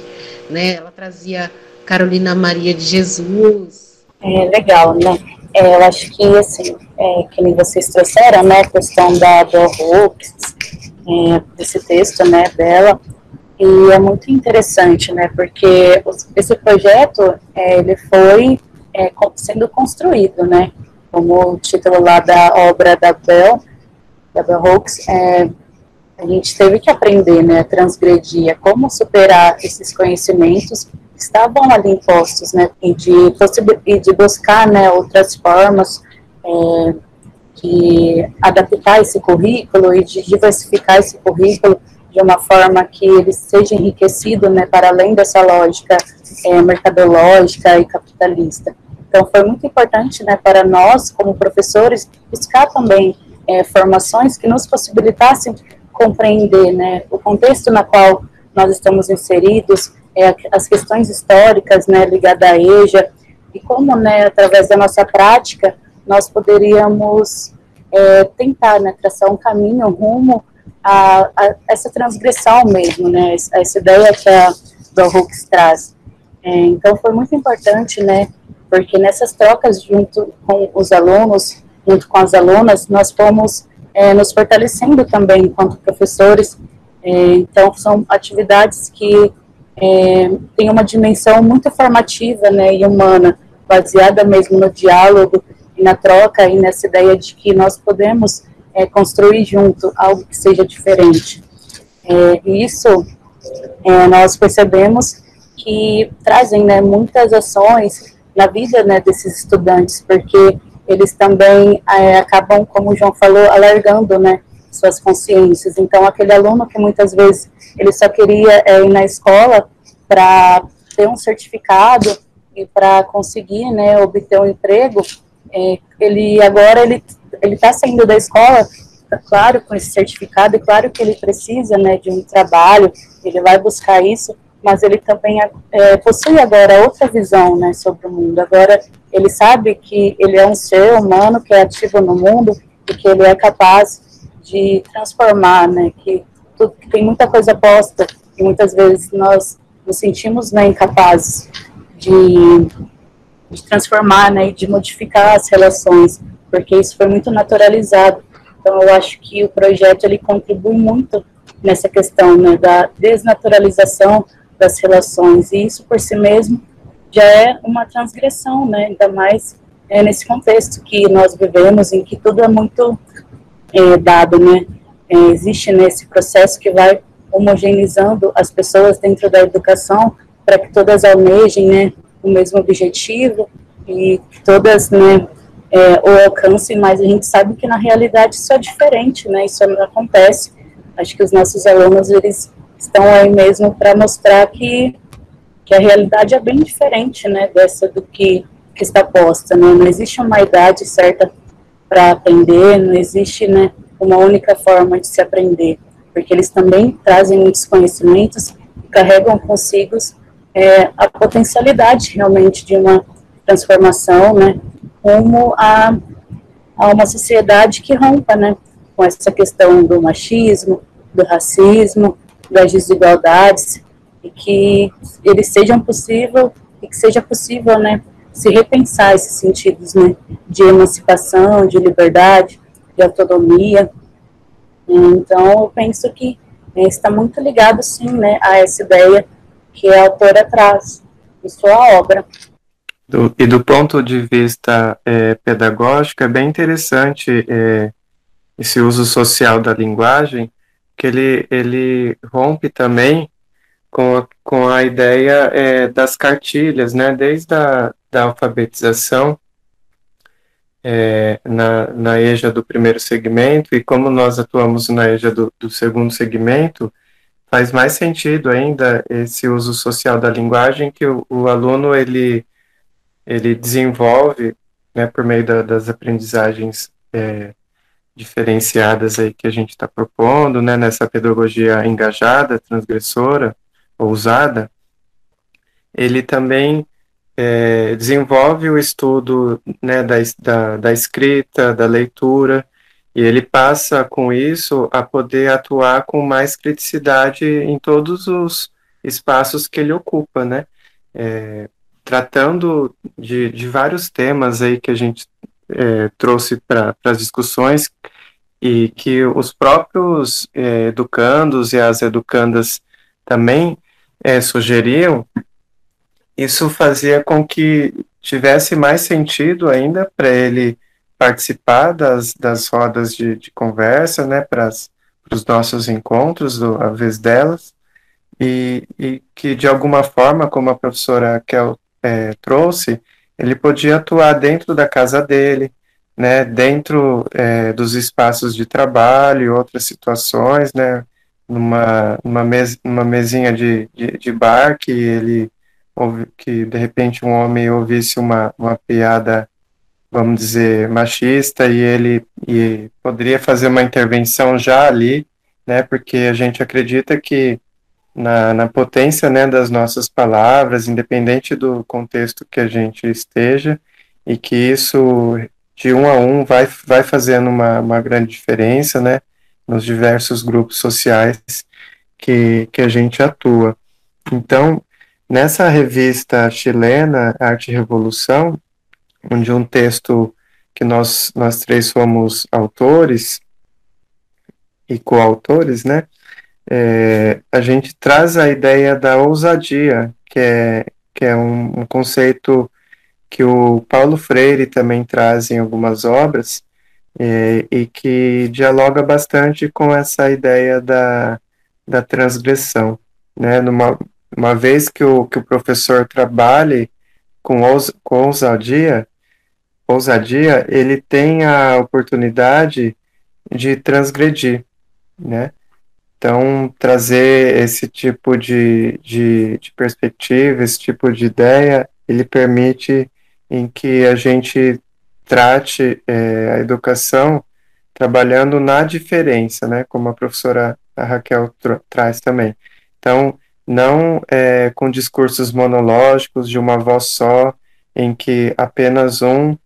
né? Ela trazia Carolina Maria de Jesus. É legal, né? É, eu acho que, assim, é, que nem vocês trouxeram, né, a questão da Bell Hooks, é, desse texto, né, dela, e é muito interessante, né, porque esse projeto, é, ele foi é, sendo construído, né, como o título lá da obra da Bell, da Bell Hooks, é, a gente teve que aprender, né, transgredir, como superar esses conhecimentos estavam ali impostos, né, e de, e de buscar, né, outras formas é, de adaptar esse currículo e de diversificar esse currículo de uma forma que ele seja enriquecido, né, para além dessa lógica é, mercadológica e capitalista. Então, foi muito importante né, para nós, como professores, buscar também é, formações que nos possibilitassem compreender né, o contexto na qual nós estamos inseridos, é, as questões históricas né, ligadas à EJA, e como, né, através da nossa prática, nós poderíamos é, tentar né, traçar um caminho rumo a, a, essa transgressão mesmo, né, essa ideia que a do Hooks traz. É, então, foi muito importante, né, porque nessas trocas junto com os alunos, junto com as alunas, nós fomos é, nos fortalecendo também enquanto professores. É, então, são atividades que é, têm uma dimensão muito formativa né, e humana, baseada mesmo no diálogo e na troca e nessa ideia de que nós podemos é, construir junto algo que seja diferente. É, e isso é, nós percebemos que trazem né, muitas ações na vida né, desses estudantes, porque eles também é, acabam, como o João falou, alargando né, suas consciências. Então, aquele aluno que muitas vezes ele só queria é, ir na escola para ter um certificado e para conseguir né, obter um emprego, é, ele agora ele ele está saindo da escola, tá claro, com esse certificado, e claro que ele precisa né, de um trabalho, ele vai buscar isso, mas ele também é, possui agora outra visão né, sobre o mundo. Agora, ele sabe que ele é um ser humano que é ativo no mundo e que ele é capaz de transformar, né, que, tudo, tem muita coisa posta e muitas vezes nós nos sentimos né, incapazes de, de transformar, né, de modificar as relações, porque isso foi muito naturalizado. Então, eu acho que o projeto ele contribui muito nessa questão né, da desnaturalização das relações, e isso por si mesmo já é uma transgressão, né, ainda mais é, nesse contexto que nós vivemos, em que tudo é muito é, dado, né, é, existe nesse processo que vai homogeneizando as pessoas dentro da educação para que todas almejem, né, o mesmo objetivo e todas, né, é, o alcancem, mas a gente sabe que na realidade isso é diferente, né, isso não acontece. Acho que os nossos alunos, eles estão aí mesmo para mostrar que, que a realidade é bem diferente, né, dessa do que, que está posta, né, não existe uma idade certa para aprender, não existe, né, uma única forma de se aprender, porque eles também trazem muitos conhecimentos e carregam consigo é, a potencialidade realmente de uma transformação, né, a, a uma sociedade que rompa, né, com essa questão do machismo, do racismo, das desigualdades e que eles sejam possível e que seja possível, né, se repensar esses sentidos, né, de emancipação, de liberdade, de autonomia. Então, eu penso que né, está muito ligado, sim, né, a essa ideia que a autora traz em sua obra. Do, e do ponto de vista é, pedagógico, é bem interessante é, esse uso social da linguagem, que ele, ele rompe também com a, com a ideia é, das cartilhas, né, desde a da alfabetização é, na, na EJA do primeiro segmento, e como nós atuamos na EJA do, do segundo segmento, faz mais sentido ainda esse uso social da linguagem que o, o aluno ele, ele desenvolve né, por meio da, das aprendizagens é, diferenciadas aí que a gente está propondo, né, nessa pedagogia engajada, transgressora, ousada, ele também é, desenvolve o estudo né, da, da, da escrita, da leitura, e ele passa com isso a poder atuar com mais criticidade em todos os espaços que ele ocupa, né? É, tratando de, de vários temas aí que a gente é, trouxe para as discussões e que os próprios é, educandos e as educandas também é, sugeriam, isso fazia com que tivesse mais sentido ainda para ele participar das, das rodas de, de conversa, né, para os nossos encontros, do, a vez delas, e, e, que de alguma forma, como a professora Kel é, trouxe, ele podia atuar dentro da casa dele, né, dentro é, dos espaços de trabalho e outras situações, né, numa, numa, mes, numa mesinha de, de, de bar que ele que de repente um homem ouvisse uma, uma piada, vamos dizer, machista e ele e poderia fazer uma intervenção já ali, né? Porque a gente acredita que na, na potência né, das nossas palavras, independente do contexto que a gente esteja, e que isso de um a um vai, vai fazendo uma, uma grande diferença, né, nos diversos grupos sociais que, que a gente atua. Então, nessa revista chilena, Arte e Revolução, onde um texto que nós, nós três somos autores e coautores, né, é, a gente traz a ideia da ousadia, que é, que é um, um conceito que o Paulo Freire também traz em algumas obras, é, e que dialoga bastante com essa ideia da, da transgressão. Né? Numa, uma vez que o, que o professor trabalhe com, ous, com ousadia, ousadia, ele tem a oportunidade de transgredir, né? Então, trazer esse tipo de, de, de perspectiva, esse tipo de ideia, ele permite em que a gente trate é, a educação trabalhando na diferença, né, como a professora a Raquel tra traz também. Então, não é, com discursos monológicos de uma voz só, em que apenas um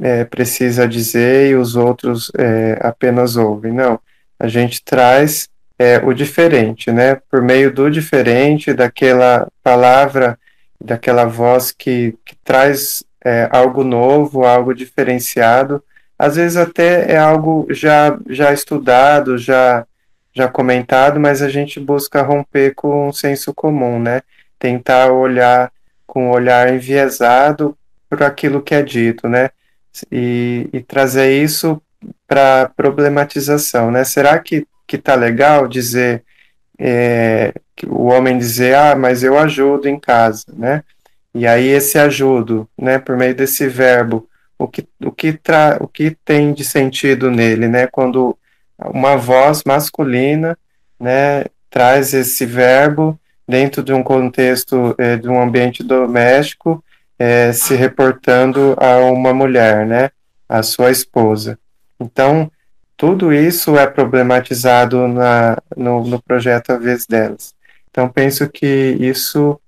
é, precisa dizer e os outros é, apenas ouvem. Não, a gente traz é, o diferente, né, por meio do diferente, daquela palavra, daquela voz que, que traz é, algo novo, algo diferenciado, às vezes até é algo já, já estudado, já, já comentado, mas a gente busca romper com o senso comum, né? Tentar olhar com um olhar enviesado para aquilo que é dito, né? E, e trazer isso para problematização, né? Será que que tá legal dizer é, o homem dizer ah, mas eu ajudo em casa, né? E aí esse ajudo, né, por meio desse verbo, o que, o que, tra, o que tem de sentido nele, né, quando uma voz masculina, né, traz esse verbo dentro de um contexto é, de um ambiente doméstico, é, se reportando a uma mulher, né, a sua esposa. Então, tudo isso é problematizado na, no, no projeto A Vez Delas. Então, penso que isso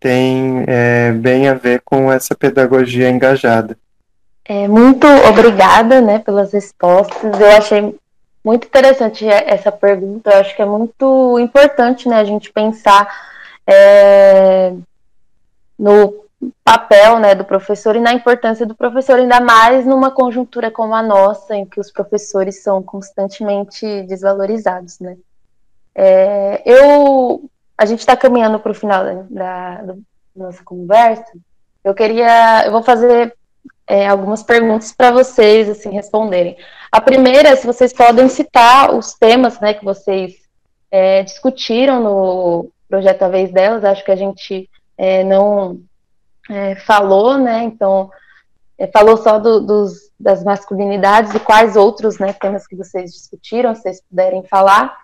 tem é, bem a ver com essa pedagogia engajada. É, muito obrigada né, pelas respostas. Eu achei muito interessante essa pergunta. Eu acho que é muito importante né, a gente pensar é, no papel né, do professor e na importância do professor, ainda mais numa conjuntura como a nossa, em que os professores são constantemente desvalorizados. Né? É, eu a gente está caminhando para o final da, da, nossa conversa. Eu queria, eu vou fazer é, algumas perguntas para vocês assim responderem. A primeira é se vocês podem citar os temas, né, que vocês é, discutiram no projeto A Vez Delas. Acho que a gente é, não é, falou, né? Então é, falou só do, dos, das masculinidades e quais outros né, temas que vocês discutiram, se vocês puderem falar.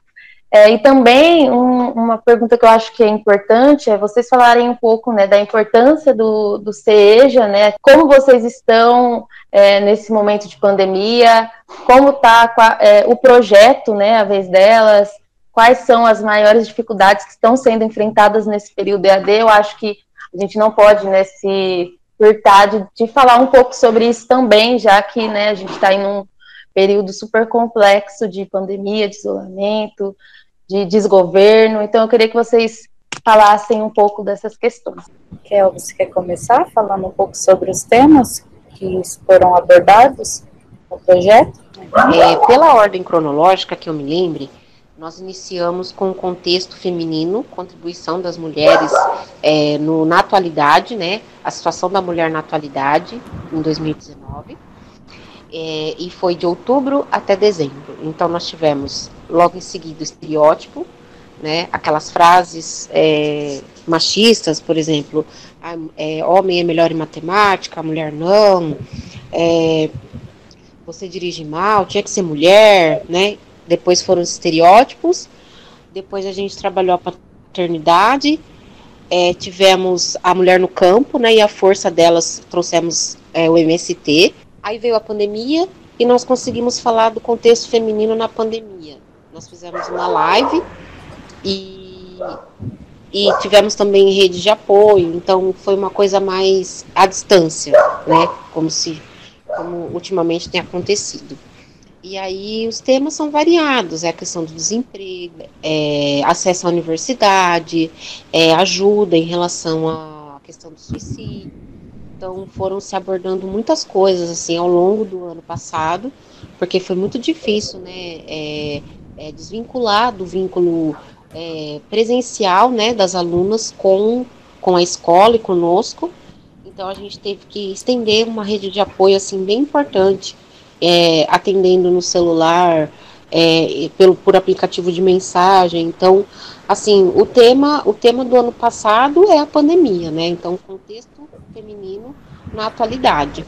É, e também um, uma pergunta que eu acho que é importante é vocês falarem um pouco né, da importância do, do CEJA, né, como vocês estão é, nesse momento de pandemia, como está é, o projeto, né, a vez delas, quais são as maiores dificuldades que estão sendo enfrentadas nesse período EAD. Eu acho que a gente não pode né, se furtar de, de falar um pouco sobre isso também, já que né, a gente está em um período super complexo de pandemia, de isolamento, de desgoverno. Então, eu queria que vocês falassem um pouco dessas questões. Kel, você quer começar falando um pouco sobre os temas que foram abordados no projeto? É, pela ordem cronológica que eu me lembre, nós iniciamos com o contexto feminino, contribuição das mulheres é, no, na atualidade, né, a situação da mulher na atualidade, em 2019 é, e foi de outubro até dezembro. Então nós tivemos logo em seguida o estereótipo, né, aquelas frases é, machistas, por exemplo, a, é, homem é melhor em matemática, a mulher não, é, você dirige mal, tinha que ser mulher, né? Depois foram os estereótipos, depois a gente trabalhou a paternidade é, tivemos a Mulher no Campo, né, e a força delas trouxemos é, o MST. Aí veio a pandemia e nós conseguimos falar do contexto feminino na pandemia. Nós fizemos uma live e, e tivemos também rede de apoio, então foi uma coisa mais à distância, né, como se como ultimamente tem acontecido. E aí os temas são variados, é a questão do desemprego, é, acesso à universidade, é, ajuda em relação à questão do suicídio. Então foram se abordando muitas coisas assim ao longo do ano passado, porque foi muito difícil, né, é, é desvincular do vínculo é, presencial, né, das alunas com com a escola e conosco. Então a gente teve que estender uma rede de apoio assim bem importante é, atendendo no celular, é, pelo, por aplicativo de mensagem. Então, assim, o tema, o tema do ano passado é a pandemia, né? Então, contexto feminino na atualidade.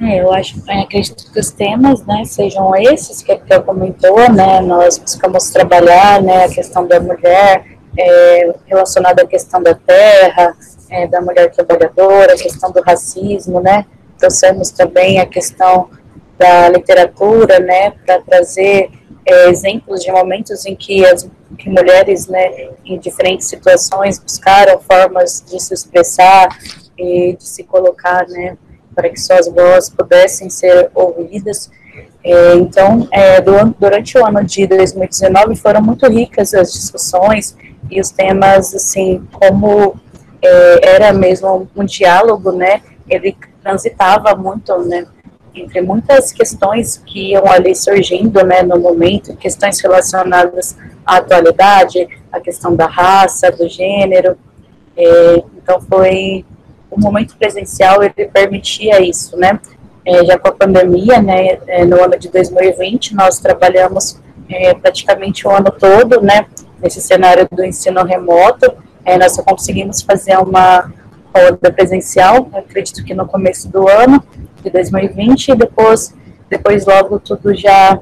É, eu acho, eu acredito que os temas, né, sejam esses que, que eu comentou, né, nós buscamos trabalhar, né, a questão da mulher, é, relacionada à questão da terra, é, da mulher trabalhadora, a questão do racismo, né, trouxemos também a questão da literatura, né, para trazer é, exemplos de momentos em que as que mulheres, né, em diferentes situações buscaram formas de se expressar e de se colocar, né, para que suas vozes pudessem ser ouvidas. É, então, é, do, durante o ano de 2019 foram muito ricas as discussões e os temas, assim, como é, era mesmo um diálogo, né, ele transitava muito, né, entre muitas questões que iam ali surgindo, né, no momento, questões relacionadas à atualidade, a questão da raça, do gênero, é, então foi o momento presencial ele permitia isso, né, é, já com a pandemia, né, é, no ano de 2020 nós trabalhamos é, praticamente o ano todo, né, nesse cenário do ensino remoto, é, nós só conseguimos fazer uma roda presencial, acredito que no começo do ano de 2020, e depois, depois logo tudo já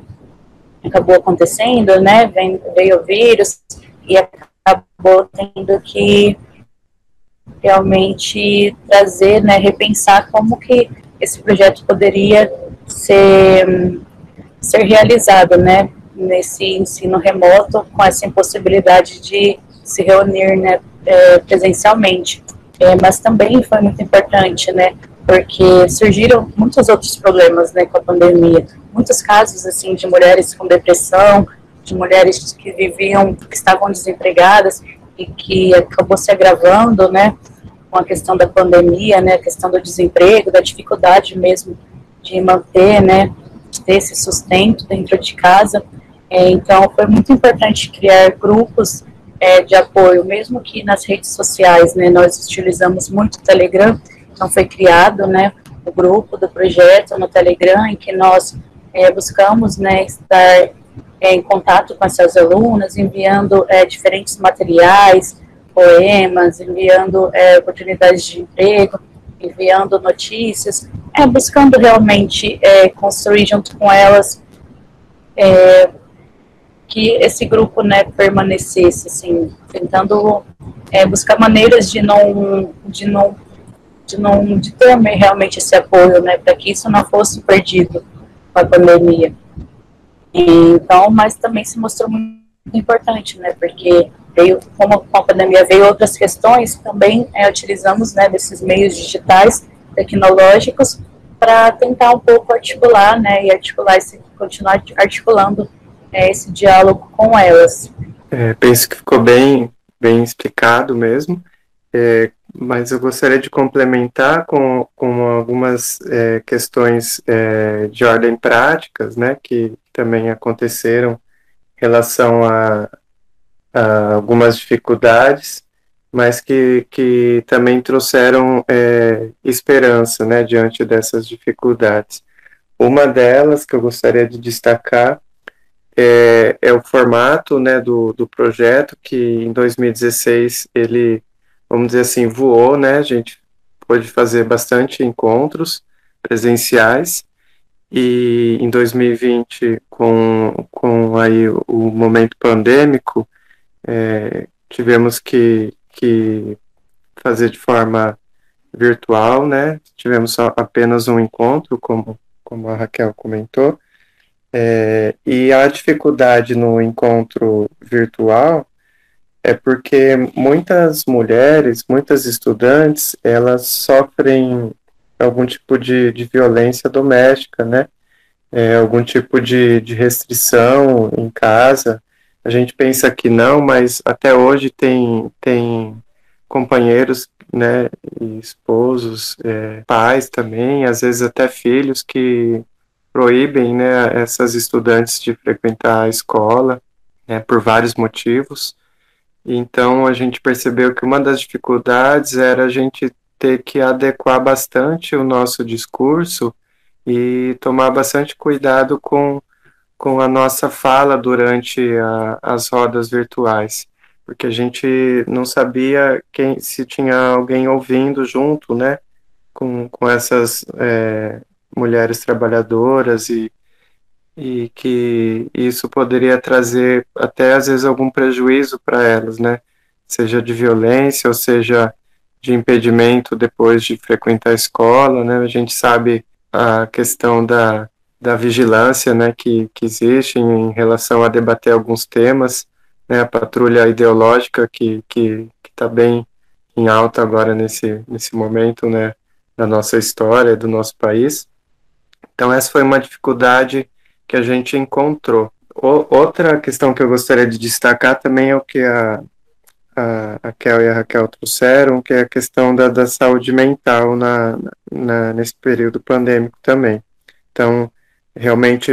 acabou acontecendo, né? Veio, veio o vírus e acabou tendo que realmente trazer, né, repensar como que esse projeto poderia ser, ser realizado, né, nesse ensino remoto, com essa impossibilidade de se reunir, né, é, presencialmente é, mas também foi muito importante, né, porque surgiram muitos outros problemas, né, com a pandemia, muitos casos, assim, de mulheres com depressão, de mulheres que viviam, que estavam desempregadas e que acabou se agravando, né, com a questão da pandemia, né, a questão do desemprego, da dificuldade mesmo de manter, né, esse sustento dentro de casa. É, então, foi muito importante criar grupos é, de apoio, mesmo que nas redes sociais, né, nós utilizamos muito o Telegram, então foi criado, né, o grupo do projeto no Telegram, em que nós é, buscamos, né, estar é, em contato com essas alunas, enviando é, diferentes materiais, poemas, enviando é, oportunidades de emprego, enviando notícias, é, buscando realmente é, construir junto com elas é, que esse grupo né, permanecesse, assim, tentando é, buscar maneiras de não, de não, de não, de ter realmente esse apoio, né, para que isso não fosse perdido com a pandemia. E, então, mas também se mostrou muito importante, né, porque veio, como com a pandemia veio outras questões, também é, utilizamos, né, desses meios digitais, tecnológicos, para tentar um pouco articular, né, e articular esse, continuar articulando é, esse diálogo com elas. É, penso que ficou bem, bem explicado mesmo, é, mas eu gostaria de complementar com, com algumas é, questões é, de ordem práticas, né, que também aconteceram em relação a, a algumas dificuldades, mas que, que também trouxeram é, esperança, né, diante dessas dificuldades. Uma delas que eu gostaria de destacar é, é o formato né, do, do projeto, que em 2016 ele, vamos dizer assim, voou, né? A gente pôde fazer bastante encontros presenciais, e em 2020, com, com aí o momento pandêmico, é, tivemos que, que fazer de forma virtual, né? Tivemos só apenas um encontro, como, como a Raquel comentou. É, e a dificuldade no encontro virtual é porque muitas mulheres, muitas estudantes, elas sofrem algum tipo de, de violência doméstica, né? É, algum tipo de, de restrição em casa. A gente pensa que não, mas até hoje tem, tem companheiros, né, esposos, é, pais também, às vezes até filhos que proíbem, né, essas estudantes de frequentar a escola, né, por vários motivos. Então a gente percebeu que uma das dificuldades era a gente ter que adequar bastante o nosso discurso e tomar bastante cuidado com, com a nossa fala durante a, as rodas virtuais, porque a gente não sabia quem se tinha alguém ouvindo junto, né, com, com essas é, mulheres trabalhadoras e, e que isso poderia trazer até às vezes algum prejuízo para elas, né, seja de violência ou seja de impedimento depois de frequentar a escola, né? A gente sabe a questão da, da vigilância, né, que, que existe em relação a debater alguns temas, né, a patrulha ideológica que que está bem em alta agora nesse nesse momento, né, da nossa história, do nosso país. Então essa foi uma dificuldade que a gente encontrou. O, outra questão que eu gostaria de destacar também é o que a, a, a Kel e a Raquel trouxeram, que é a questão da, da saúde mental na, na, nesse período pandêmico também. Então, realmente,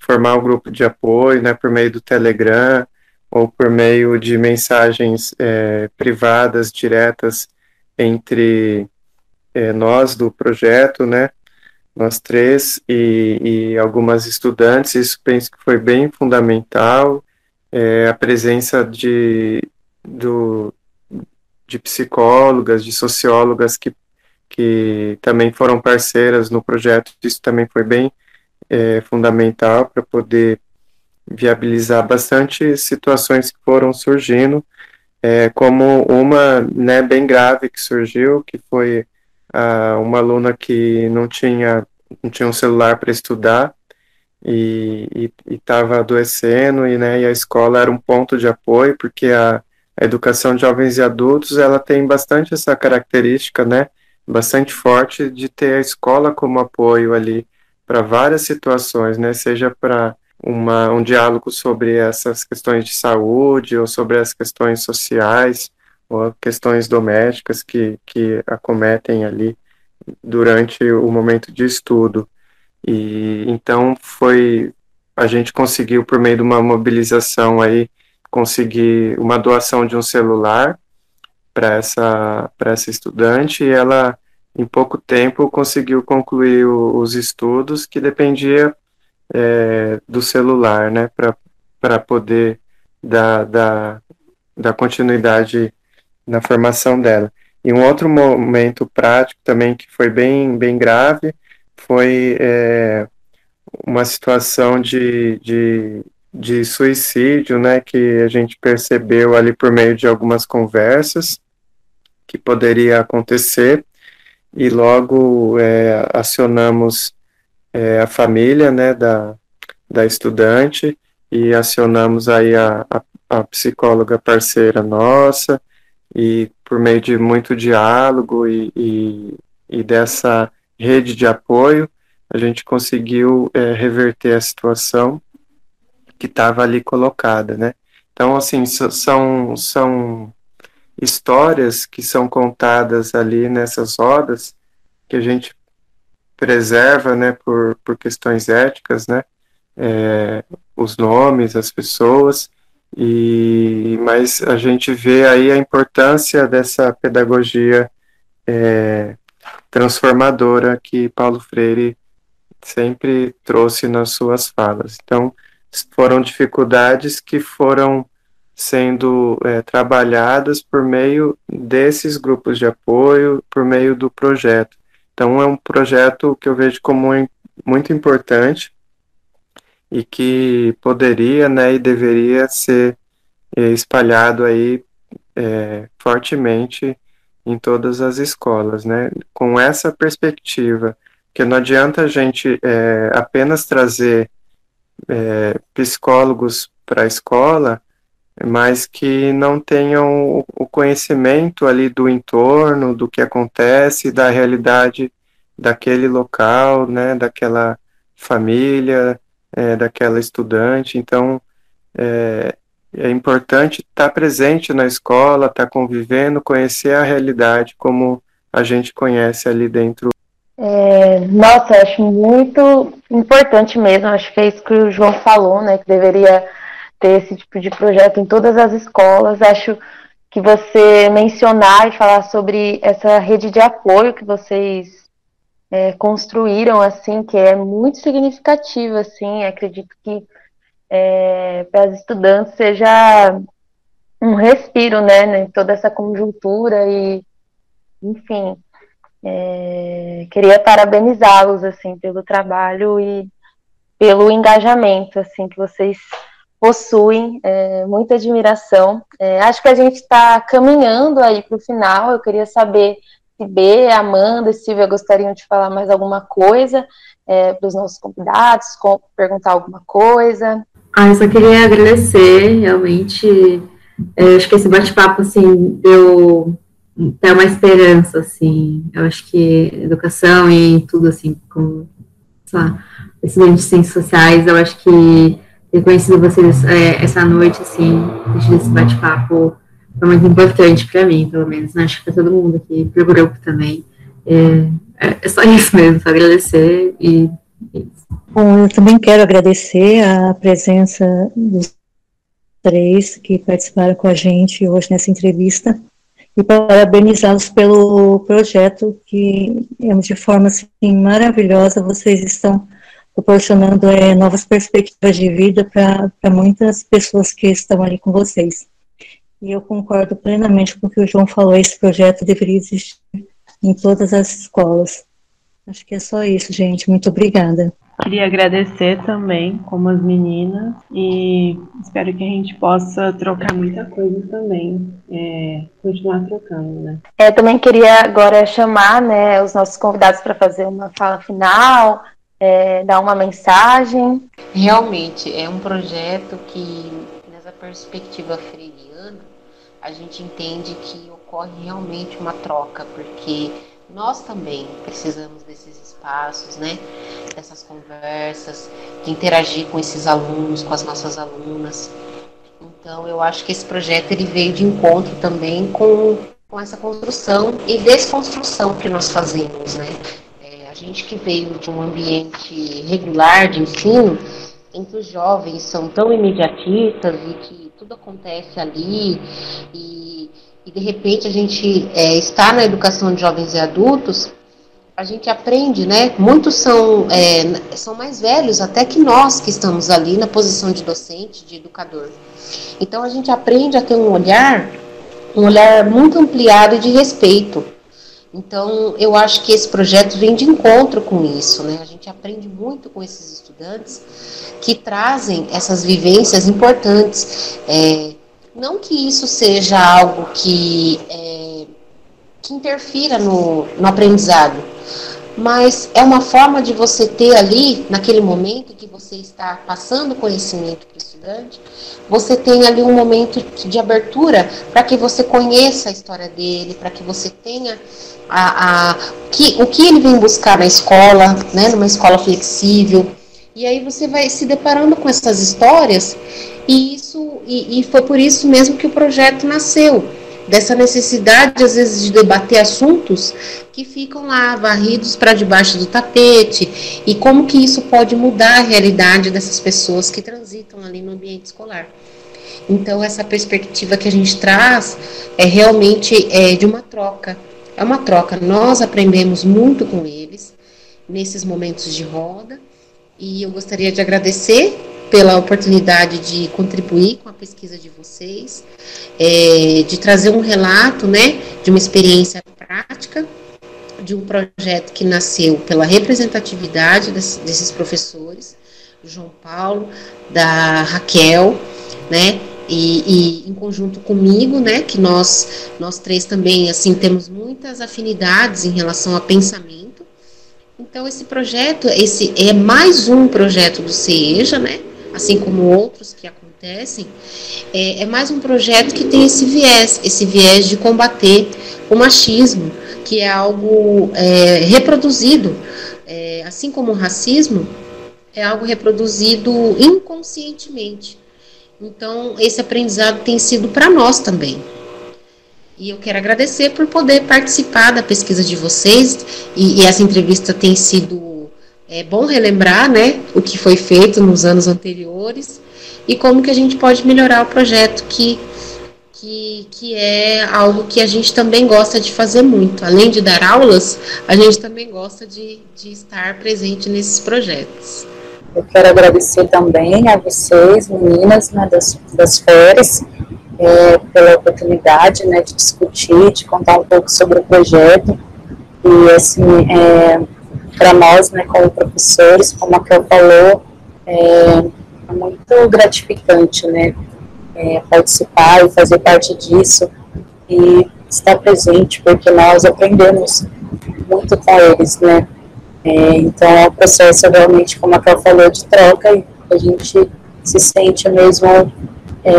formar um grupo de apoio, né, por meio do Telegram, ou por meio de mensagens é, privadas, diretas, entre é, nós do projeto, né, nós três e, e, algumas estudantes, isso penso que foi bem fundamental, é, a presença de, do, de psicólogas, de sociólogas que, que também foram parceiras no projeto. Isso também foi bem é, fundamental para poder viabilizar bastante situações que foram surgindo, é, como uma né, bem grave que surgiu, que foi a, uma aluna que não tinha, não tinha um celular para estudar e estava adoecendo e, né, e a escola era um ponto de apoio, porque a, a educação de jovens e adultos, ela tem bastante essa característica, né, bastante forte de ter a escola como apoio ali para várias situações, né, seja para uma, um diálogo sobre essas questões de saúde ou sobre as questões sociais ou questões domésticas que, que acometem ali durante o momento de estudo. E então foi a gente conseguiu por meio de uma mobilização aí conseguir uma doação de um celular para essa, para essa estudante e ela, em pouco tempo, conseguiu concluir o, os estudos que dependia é, do celular, né, para poder dar, dar, dar continuidade na formação dela. E um outro momento prático também que foi bem, bem grave foi é, uma situação de, de de suicídio, né, que a gente percebeu ali por meio de algumas conversas que poderia acontecer e logo é, acionamos é, a família, né, da, da estudante e acionamos aí a, a, a psicóloga parceira nossa e por meio de muito diálogo e, e, e dessa rede de apoio a gente conseguiu é, reverter a situação que estava ali colocada, né? Então, assim, são, são histórias que são contadas ali nessas rodas que a gente preserva, né, por, por questões éticas, né, é, os nomes, as pessoas, e mas a gente vê aí a importância dessa pedagogia é, transformadora que Paulo Freire sempre trouxe nas suas falas. Então, foram dificuldades que foram sendo é, trabalhadas por meio desses grupos de apoio, por meio do projeto. Então, é um projeto que eu vejo como muito importante e que poderia né, e deveria ser é, espalhado aí é, fortemente em todas as escolas, né? Com essa perspectiva, que não adianta a gente é, apenas trazer é, psicólogos para a escola, mas que não tenham o conhecimento ali do entorno, do que acontece, da realidade daquele local, né, daquela família, é, daquela estudante. Então, é, é importante estar presente na escola, estar convivendo, conhecer a realidade como a gente conhece ali dentro. É, nossa, acho muito importante mesmo. Acho que é isso que o João falou, né? Que deveria ter esse tipo de projeto em todas as escolas. Acho que você mencionar e falar sobre essa rede de apoio que vocês é, construíram, assim, que é muito significativa, assim. Acredito que é, para as estudantes seja um respiro, né, né toda essa conjuntura e, enfim, é, queria parabenizá-los, assim, pelo trabalho e pelo engajamento, assim, que vocês possuem, é, muita admiração. É, acho que a gente está caminhando aí para o final, eu queria saber B, Amanda e Silvia gostariam de falar mais alguma coisa é, para os nossos convidados, com, perguntar alguma coisa. Ah, eu só queria agradecer, realmente, é, acho que esse bate-papo, assim, deu até uma esperança, assim, eu acho que educação e tudo, assim, como, sei lá, ciências sociais, eu acho que ter conhecido vocês é, essa noite, assim, esse bate-papo foi muito importante para mim, pelo menos, né? acho que para todo mundo aqui, para o grupo também, é, é, é só isso mesmo, só agradecer e Bom, eu também quero agradecer a presença dos três que participaram com a gente hoje nessa entrevista e parabenizá-los pelo projeto que, de forma assim, maravilhosa, vocês estão proporcionando é, novas perspectivas de vida para muitas pessoas que estão ali com vocês. E eu concordo plenamente com o que o João falou, esse projeto deveria existir em todas as escolas. Acho que é só isso, gente. Muito obrigada. Queria agradecer também, como as meninas, e espero que a gente possa trocar muita coisa também, é, continuar trocando, né? É, também queria agora chamar né, os nossos convidados para fazer uma fala final, é, dar uma mensagem. Realmente, é um projeto que, nessa perspectiva freiriana, a gente entende que ocorre realmente uma troca, porque nós também precisamos desses espaços, né? Dessas conversas, de interagir com esses alunos, com as nossas alunas. Então, eu acho que esse projeto ele veio de encontro também com, com essa construção e desconstrução que nós fazemos, né? É, a gente que veio de um ambiente regular de ensino, em que os jovens são tão imediatistas e que tudo acontece ali e, e de repente a gente é, está na educação de jovens e adultos a gente aprende, né? Muitos são, é, são mais velhos até que nós que estamos ali na posição de docente, de educador. Então a gente aprende a ter um olhar, um olhar muito ampliado de respeito. Então eu acho que esse projeto vem de encontro com isso, né? A gente aprende muito com esses estudantes que trazem essas vivências importantes. É, não que isso seja algo que, é, que interfira no, no aprendizado, mas é uma forma de você ter ali, naquele momento que você está passando conhecimento para o estudante, você tem ali um momento de abertura para que você conheça a história dele, para que você tenha a, a, que, o que ele vem buscar na escola, né, numa escola flexível. E aí você vai se deparando com essas histórias, e isso e, e foi por isso mesmo que o projeto nasceu dessa necessidade, às vezes, de debater assuntos que ficam lá varridos para debaixo do tapete e como que isso pode mudar a realidade dessas pessoas que transitam ali no ambiente escolar. Então, essa perspectiva que a gente traz é realmente é, de uma troca. É uma troca. Nós aprendemos muito com eles nesses momentos de roda e eu gostaria de agradecer pela oportunidade de contribuir com a pesquisa de vocês, é, de trazer um relato, né, de uma experiência prática, de um projeto que nasceu pela representatividade desse, desses professores, João Paulo, da Raquel, né, e, e, em conjunto comigo, né, que nós nós três também assim temos muitas afinidades em relação a pensamento. Então esse projeto, esse é mais um projeto do CEJA, né, assim como outros que acontecem, é, é mais um projeto que tem esse viés, esse viés de combater o machismo, que é algo é, reproduzido, é, assim como o racismo, é algo reproduzido inconscientemente. Então, esse aprendizado tem sido para nós também. E eu quero agradecer por poder participar da pesquisa de vocês. E, e essa entrevista tem sido é bom relembrar, né, o que foi feito nos anos anteriores e como que a gente pode melhorar o projeto que que, que é algo que a gente também gosta de fazer muito. Além de dar aulas, a gente também gosta de, de estar presente nesses projetos. Eu quero agradecer também a vocês, meninas né, das, das férias, é, pela oportunidade né, de discutir, de contar um pouco sobre o projeto. E, assim, é, para nós, né, como professores, como a Kel falou, é, é muito gratificante, né, é, participar e fazer parte disso e estar presente, porque nós aprendemos muito com eles, né, é, então, é um processo realmente, como a Cal falou, de troca e a gente se sente mesmo, é,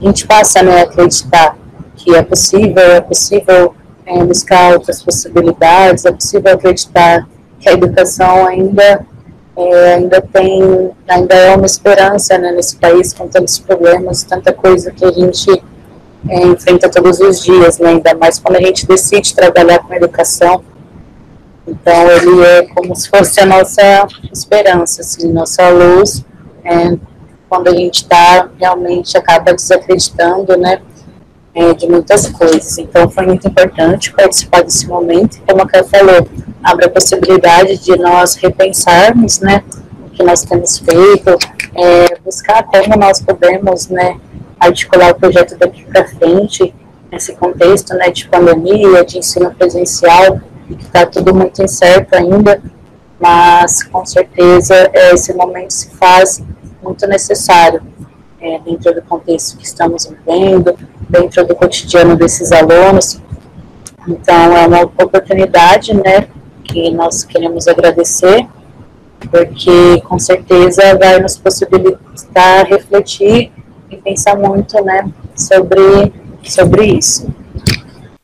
a gente passa né, a acreditar que é possível, é possível é, buscar outras possibilidades, é possível acreditar que a educação ainda é, ainda tem, ainda é uma esperança né, nesse país com tantos problemas, tanta coisa que a gente é, enfrenta todos os dias, né, ainda mais quando a gente decide trabalhar com educação, então, ele é como se fosse a nossa esperança, assim, nossa luz, é, quando a gente está realmente acaba desacreditando, né, é, de muitas coisas. Então, foi muito importante participar desse momento. Como a Ká falou, abre a possibilidade de nós repensarmos, né, o que nós temos feito, é, buscar como nós podemos, né, articular o projeto daqui para frente, nesse contexto, né, de pandemia, de ensino presencial, está tudo muito incerto ainda, mas com certeza é, esse momento se faz muito necessário é, dentro do contexto que estamos vivendo, dentro do cotidiano desses alunos. Então, é uma oportunidade, né, que nós queremos agradecer, porque com certeza vai nos possibilitar refletir e pensar muito, né, sobre, sobre isso.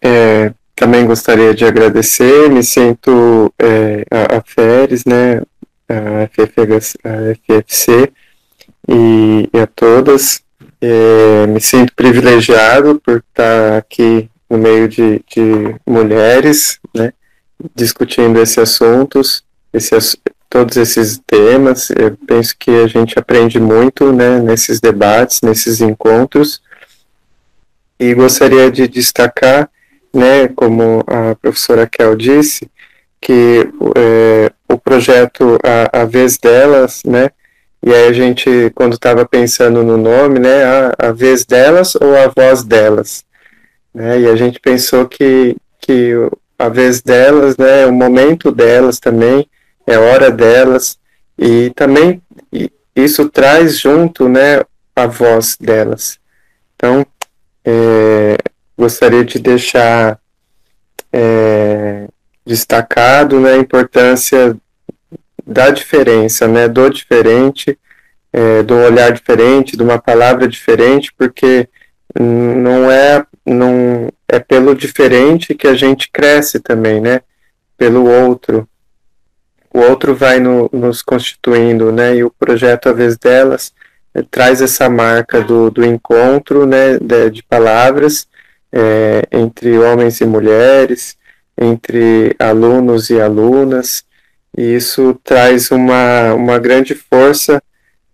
É, também gostaria de agradecer, me sinto é, a, a FERES, né, a, a FFC e, e, a todas. É, me sinto privilegiado por estar aqui no meio de, de mulheres, né, discutindo esses assuntos, esse, todos esses temas. Eu penso que a gente aprende muito né, nesses debates, nesses encontros. E gostaria de destacar né, como a professora Kel disse, que é, o projeto a, a, vez delas, né, e aí a gente, quando estava pensando no nome, né, a, a, vez delas ou a voz delas, né, e a gente pensou que, que a vez delas, né, o momento delas também, é hora delas, e também isso traz junto, né, a voz delas. Então, é, gostaria de deixar é, destacado né, a importância da diferença, né, do diferente, é, um olhar diferente, de uma palavra diferente, porque não é, não é pelo diferente que a gente cresce também, né, pelo outro. O outro vai no, nos constituindo, né, e o projeto, a vez delas, é, traz essa marca do, do encontro, né, de, de palavras, é, entre homens e mulheres, entre alunos e alunas, e isso traz uma, uma grande força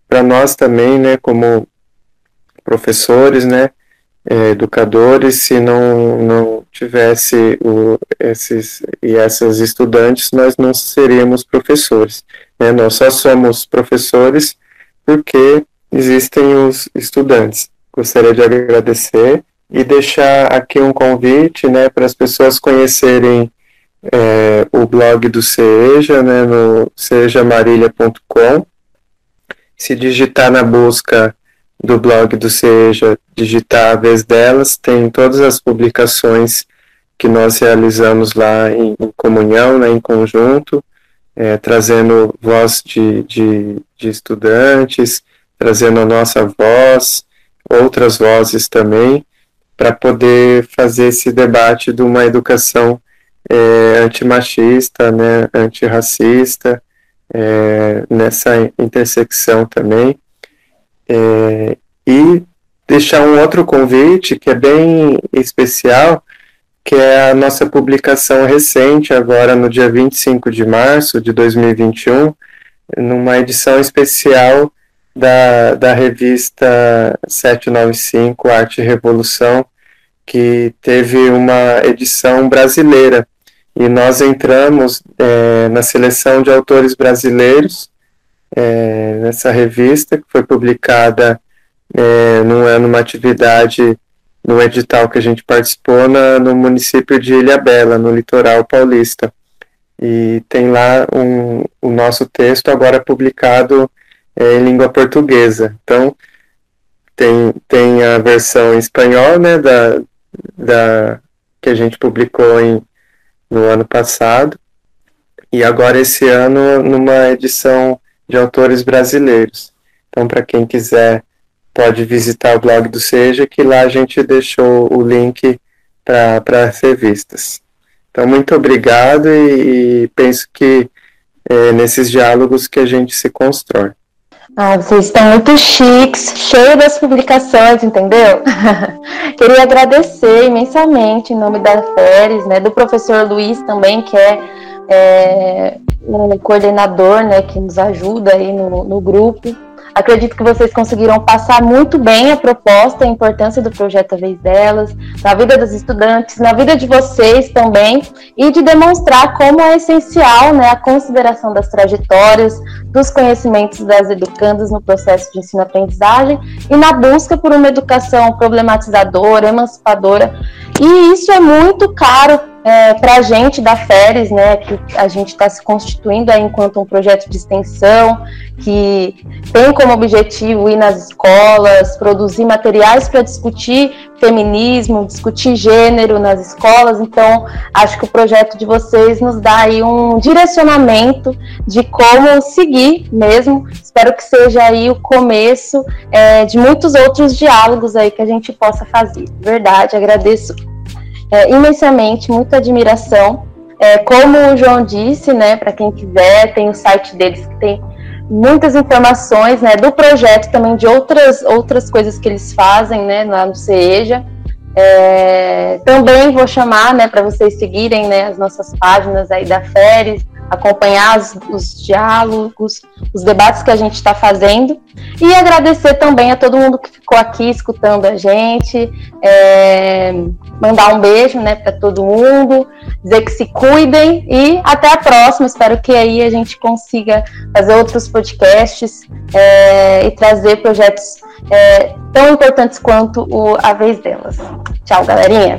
para nós também, né, como professores, né, é, educadores, se não, não tivesse o, esses e essas estudantes, nós não seríamos professores. Né? Nós só somos professores porque existem os estudantes. Gostaria de agradecer e deixar aqui um convite né, para as pessoas conhecerem é, o blog do Seja, né, no sejamarília.com. Se digitar na busca do blog do Seja digitar a vez delas, tem todas as publicações que nós realizamos lá em, em comunhão, né, em conjunto, é, trazendo voz de, de, de, estudantes, trazendo a nossa voz, outras vozes também, para poder fazer esse debate de uma educação é, antimachista, né, antirracista, é, nessa intersecção também. É, e deixar um outro convite que é bem especial, que é a nossa publicação recente, agora no dia 25 de março de 2021, numa edição especial da, da revista 795 Arte e Revolução, que teve uma edição brasileira. E nós entramos é, na seleção de autores brasileiros é, nessa revista, que foi publicada é, num ano, uma atividade no edital que a gente participou na, no município de Ilha Bela, no litoral paulista. E tem lá um, o nosso texto agora publicado é, em língua portuguesa. Então, tem, tem a versão em espanhol, né, da, da, que a gente publicou em, no ano passado, e agora esse ano numa edição de autores brasileiros. Então, para quem quiser pode visitar o blog do Seja, que lá a gente deixou o link para as revistas. Então, muito obrigado e, e penso que é nesses diálogos que a gente se constrói. Ah, vocês estão muito chiques, cheio das publicações, entendeu? [LAUGHS] Queria agradecer imensamente em nome da FERES, né, do professor Luiz também, que é, é um coordenador, né, que nos ajuda aí no, no grupo. Acredito que vocês conseguiram passar muito bem a proposta, a importância do projeto A Vez Delas, na vida dos estudantes, na vida de vocês também, e de demonstrar como é essencial né, a consideração das trajetórias, dos conhecimentos das educandas no processo de ensino-aprendizagem e na busca por uma educação problematizadora, emancipadora. E isso é muito caro é, para a gente da FERES, né, que a gente está se constituindo aí enquanto um projeto de extensão, que tem como objetivo ir nas escolas, produzir materiais para discutir feminismo, discutir gênero nas escolas. Então, acho que o projeto de vocês nos dá aí um direcionamento de como seguir mesmo. Espero que seja aí o começo é, de muitos outros diálogos aí que a gente possa fazer. Verdade, agradeço é, imensamente, muita admiração. É, como o João disse, né, para quem quiser, tem o site deles que tem muitas informações, né, do projeto também de outras outras coisas que eles fazem, né, lá no CEJA. É, também vou chamar, né, para vocês seguirem, né, as nossas páginas aí da Feres, acompanhar os, os diálogos, os debates que a gente está fazendo e agradecer também a todo mundo que ficou aqui escutando a gente, é, mandar um beijo né, para todo mundo, dizer que se cuidem e até a próxima. Espero que aí a gente consiga fazer outros podcasts é, e trazer projetos é, tão importantes quanto o A Vez Delas. Tchau, galerinha!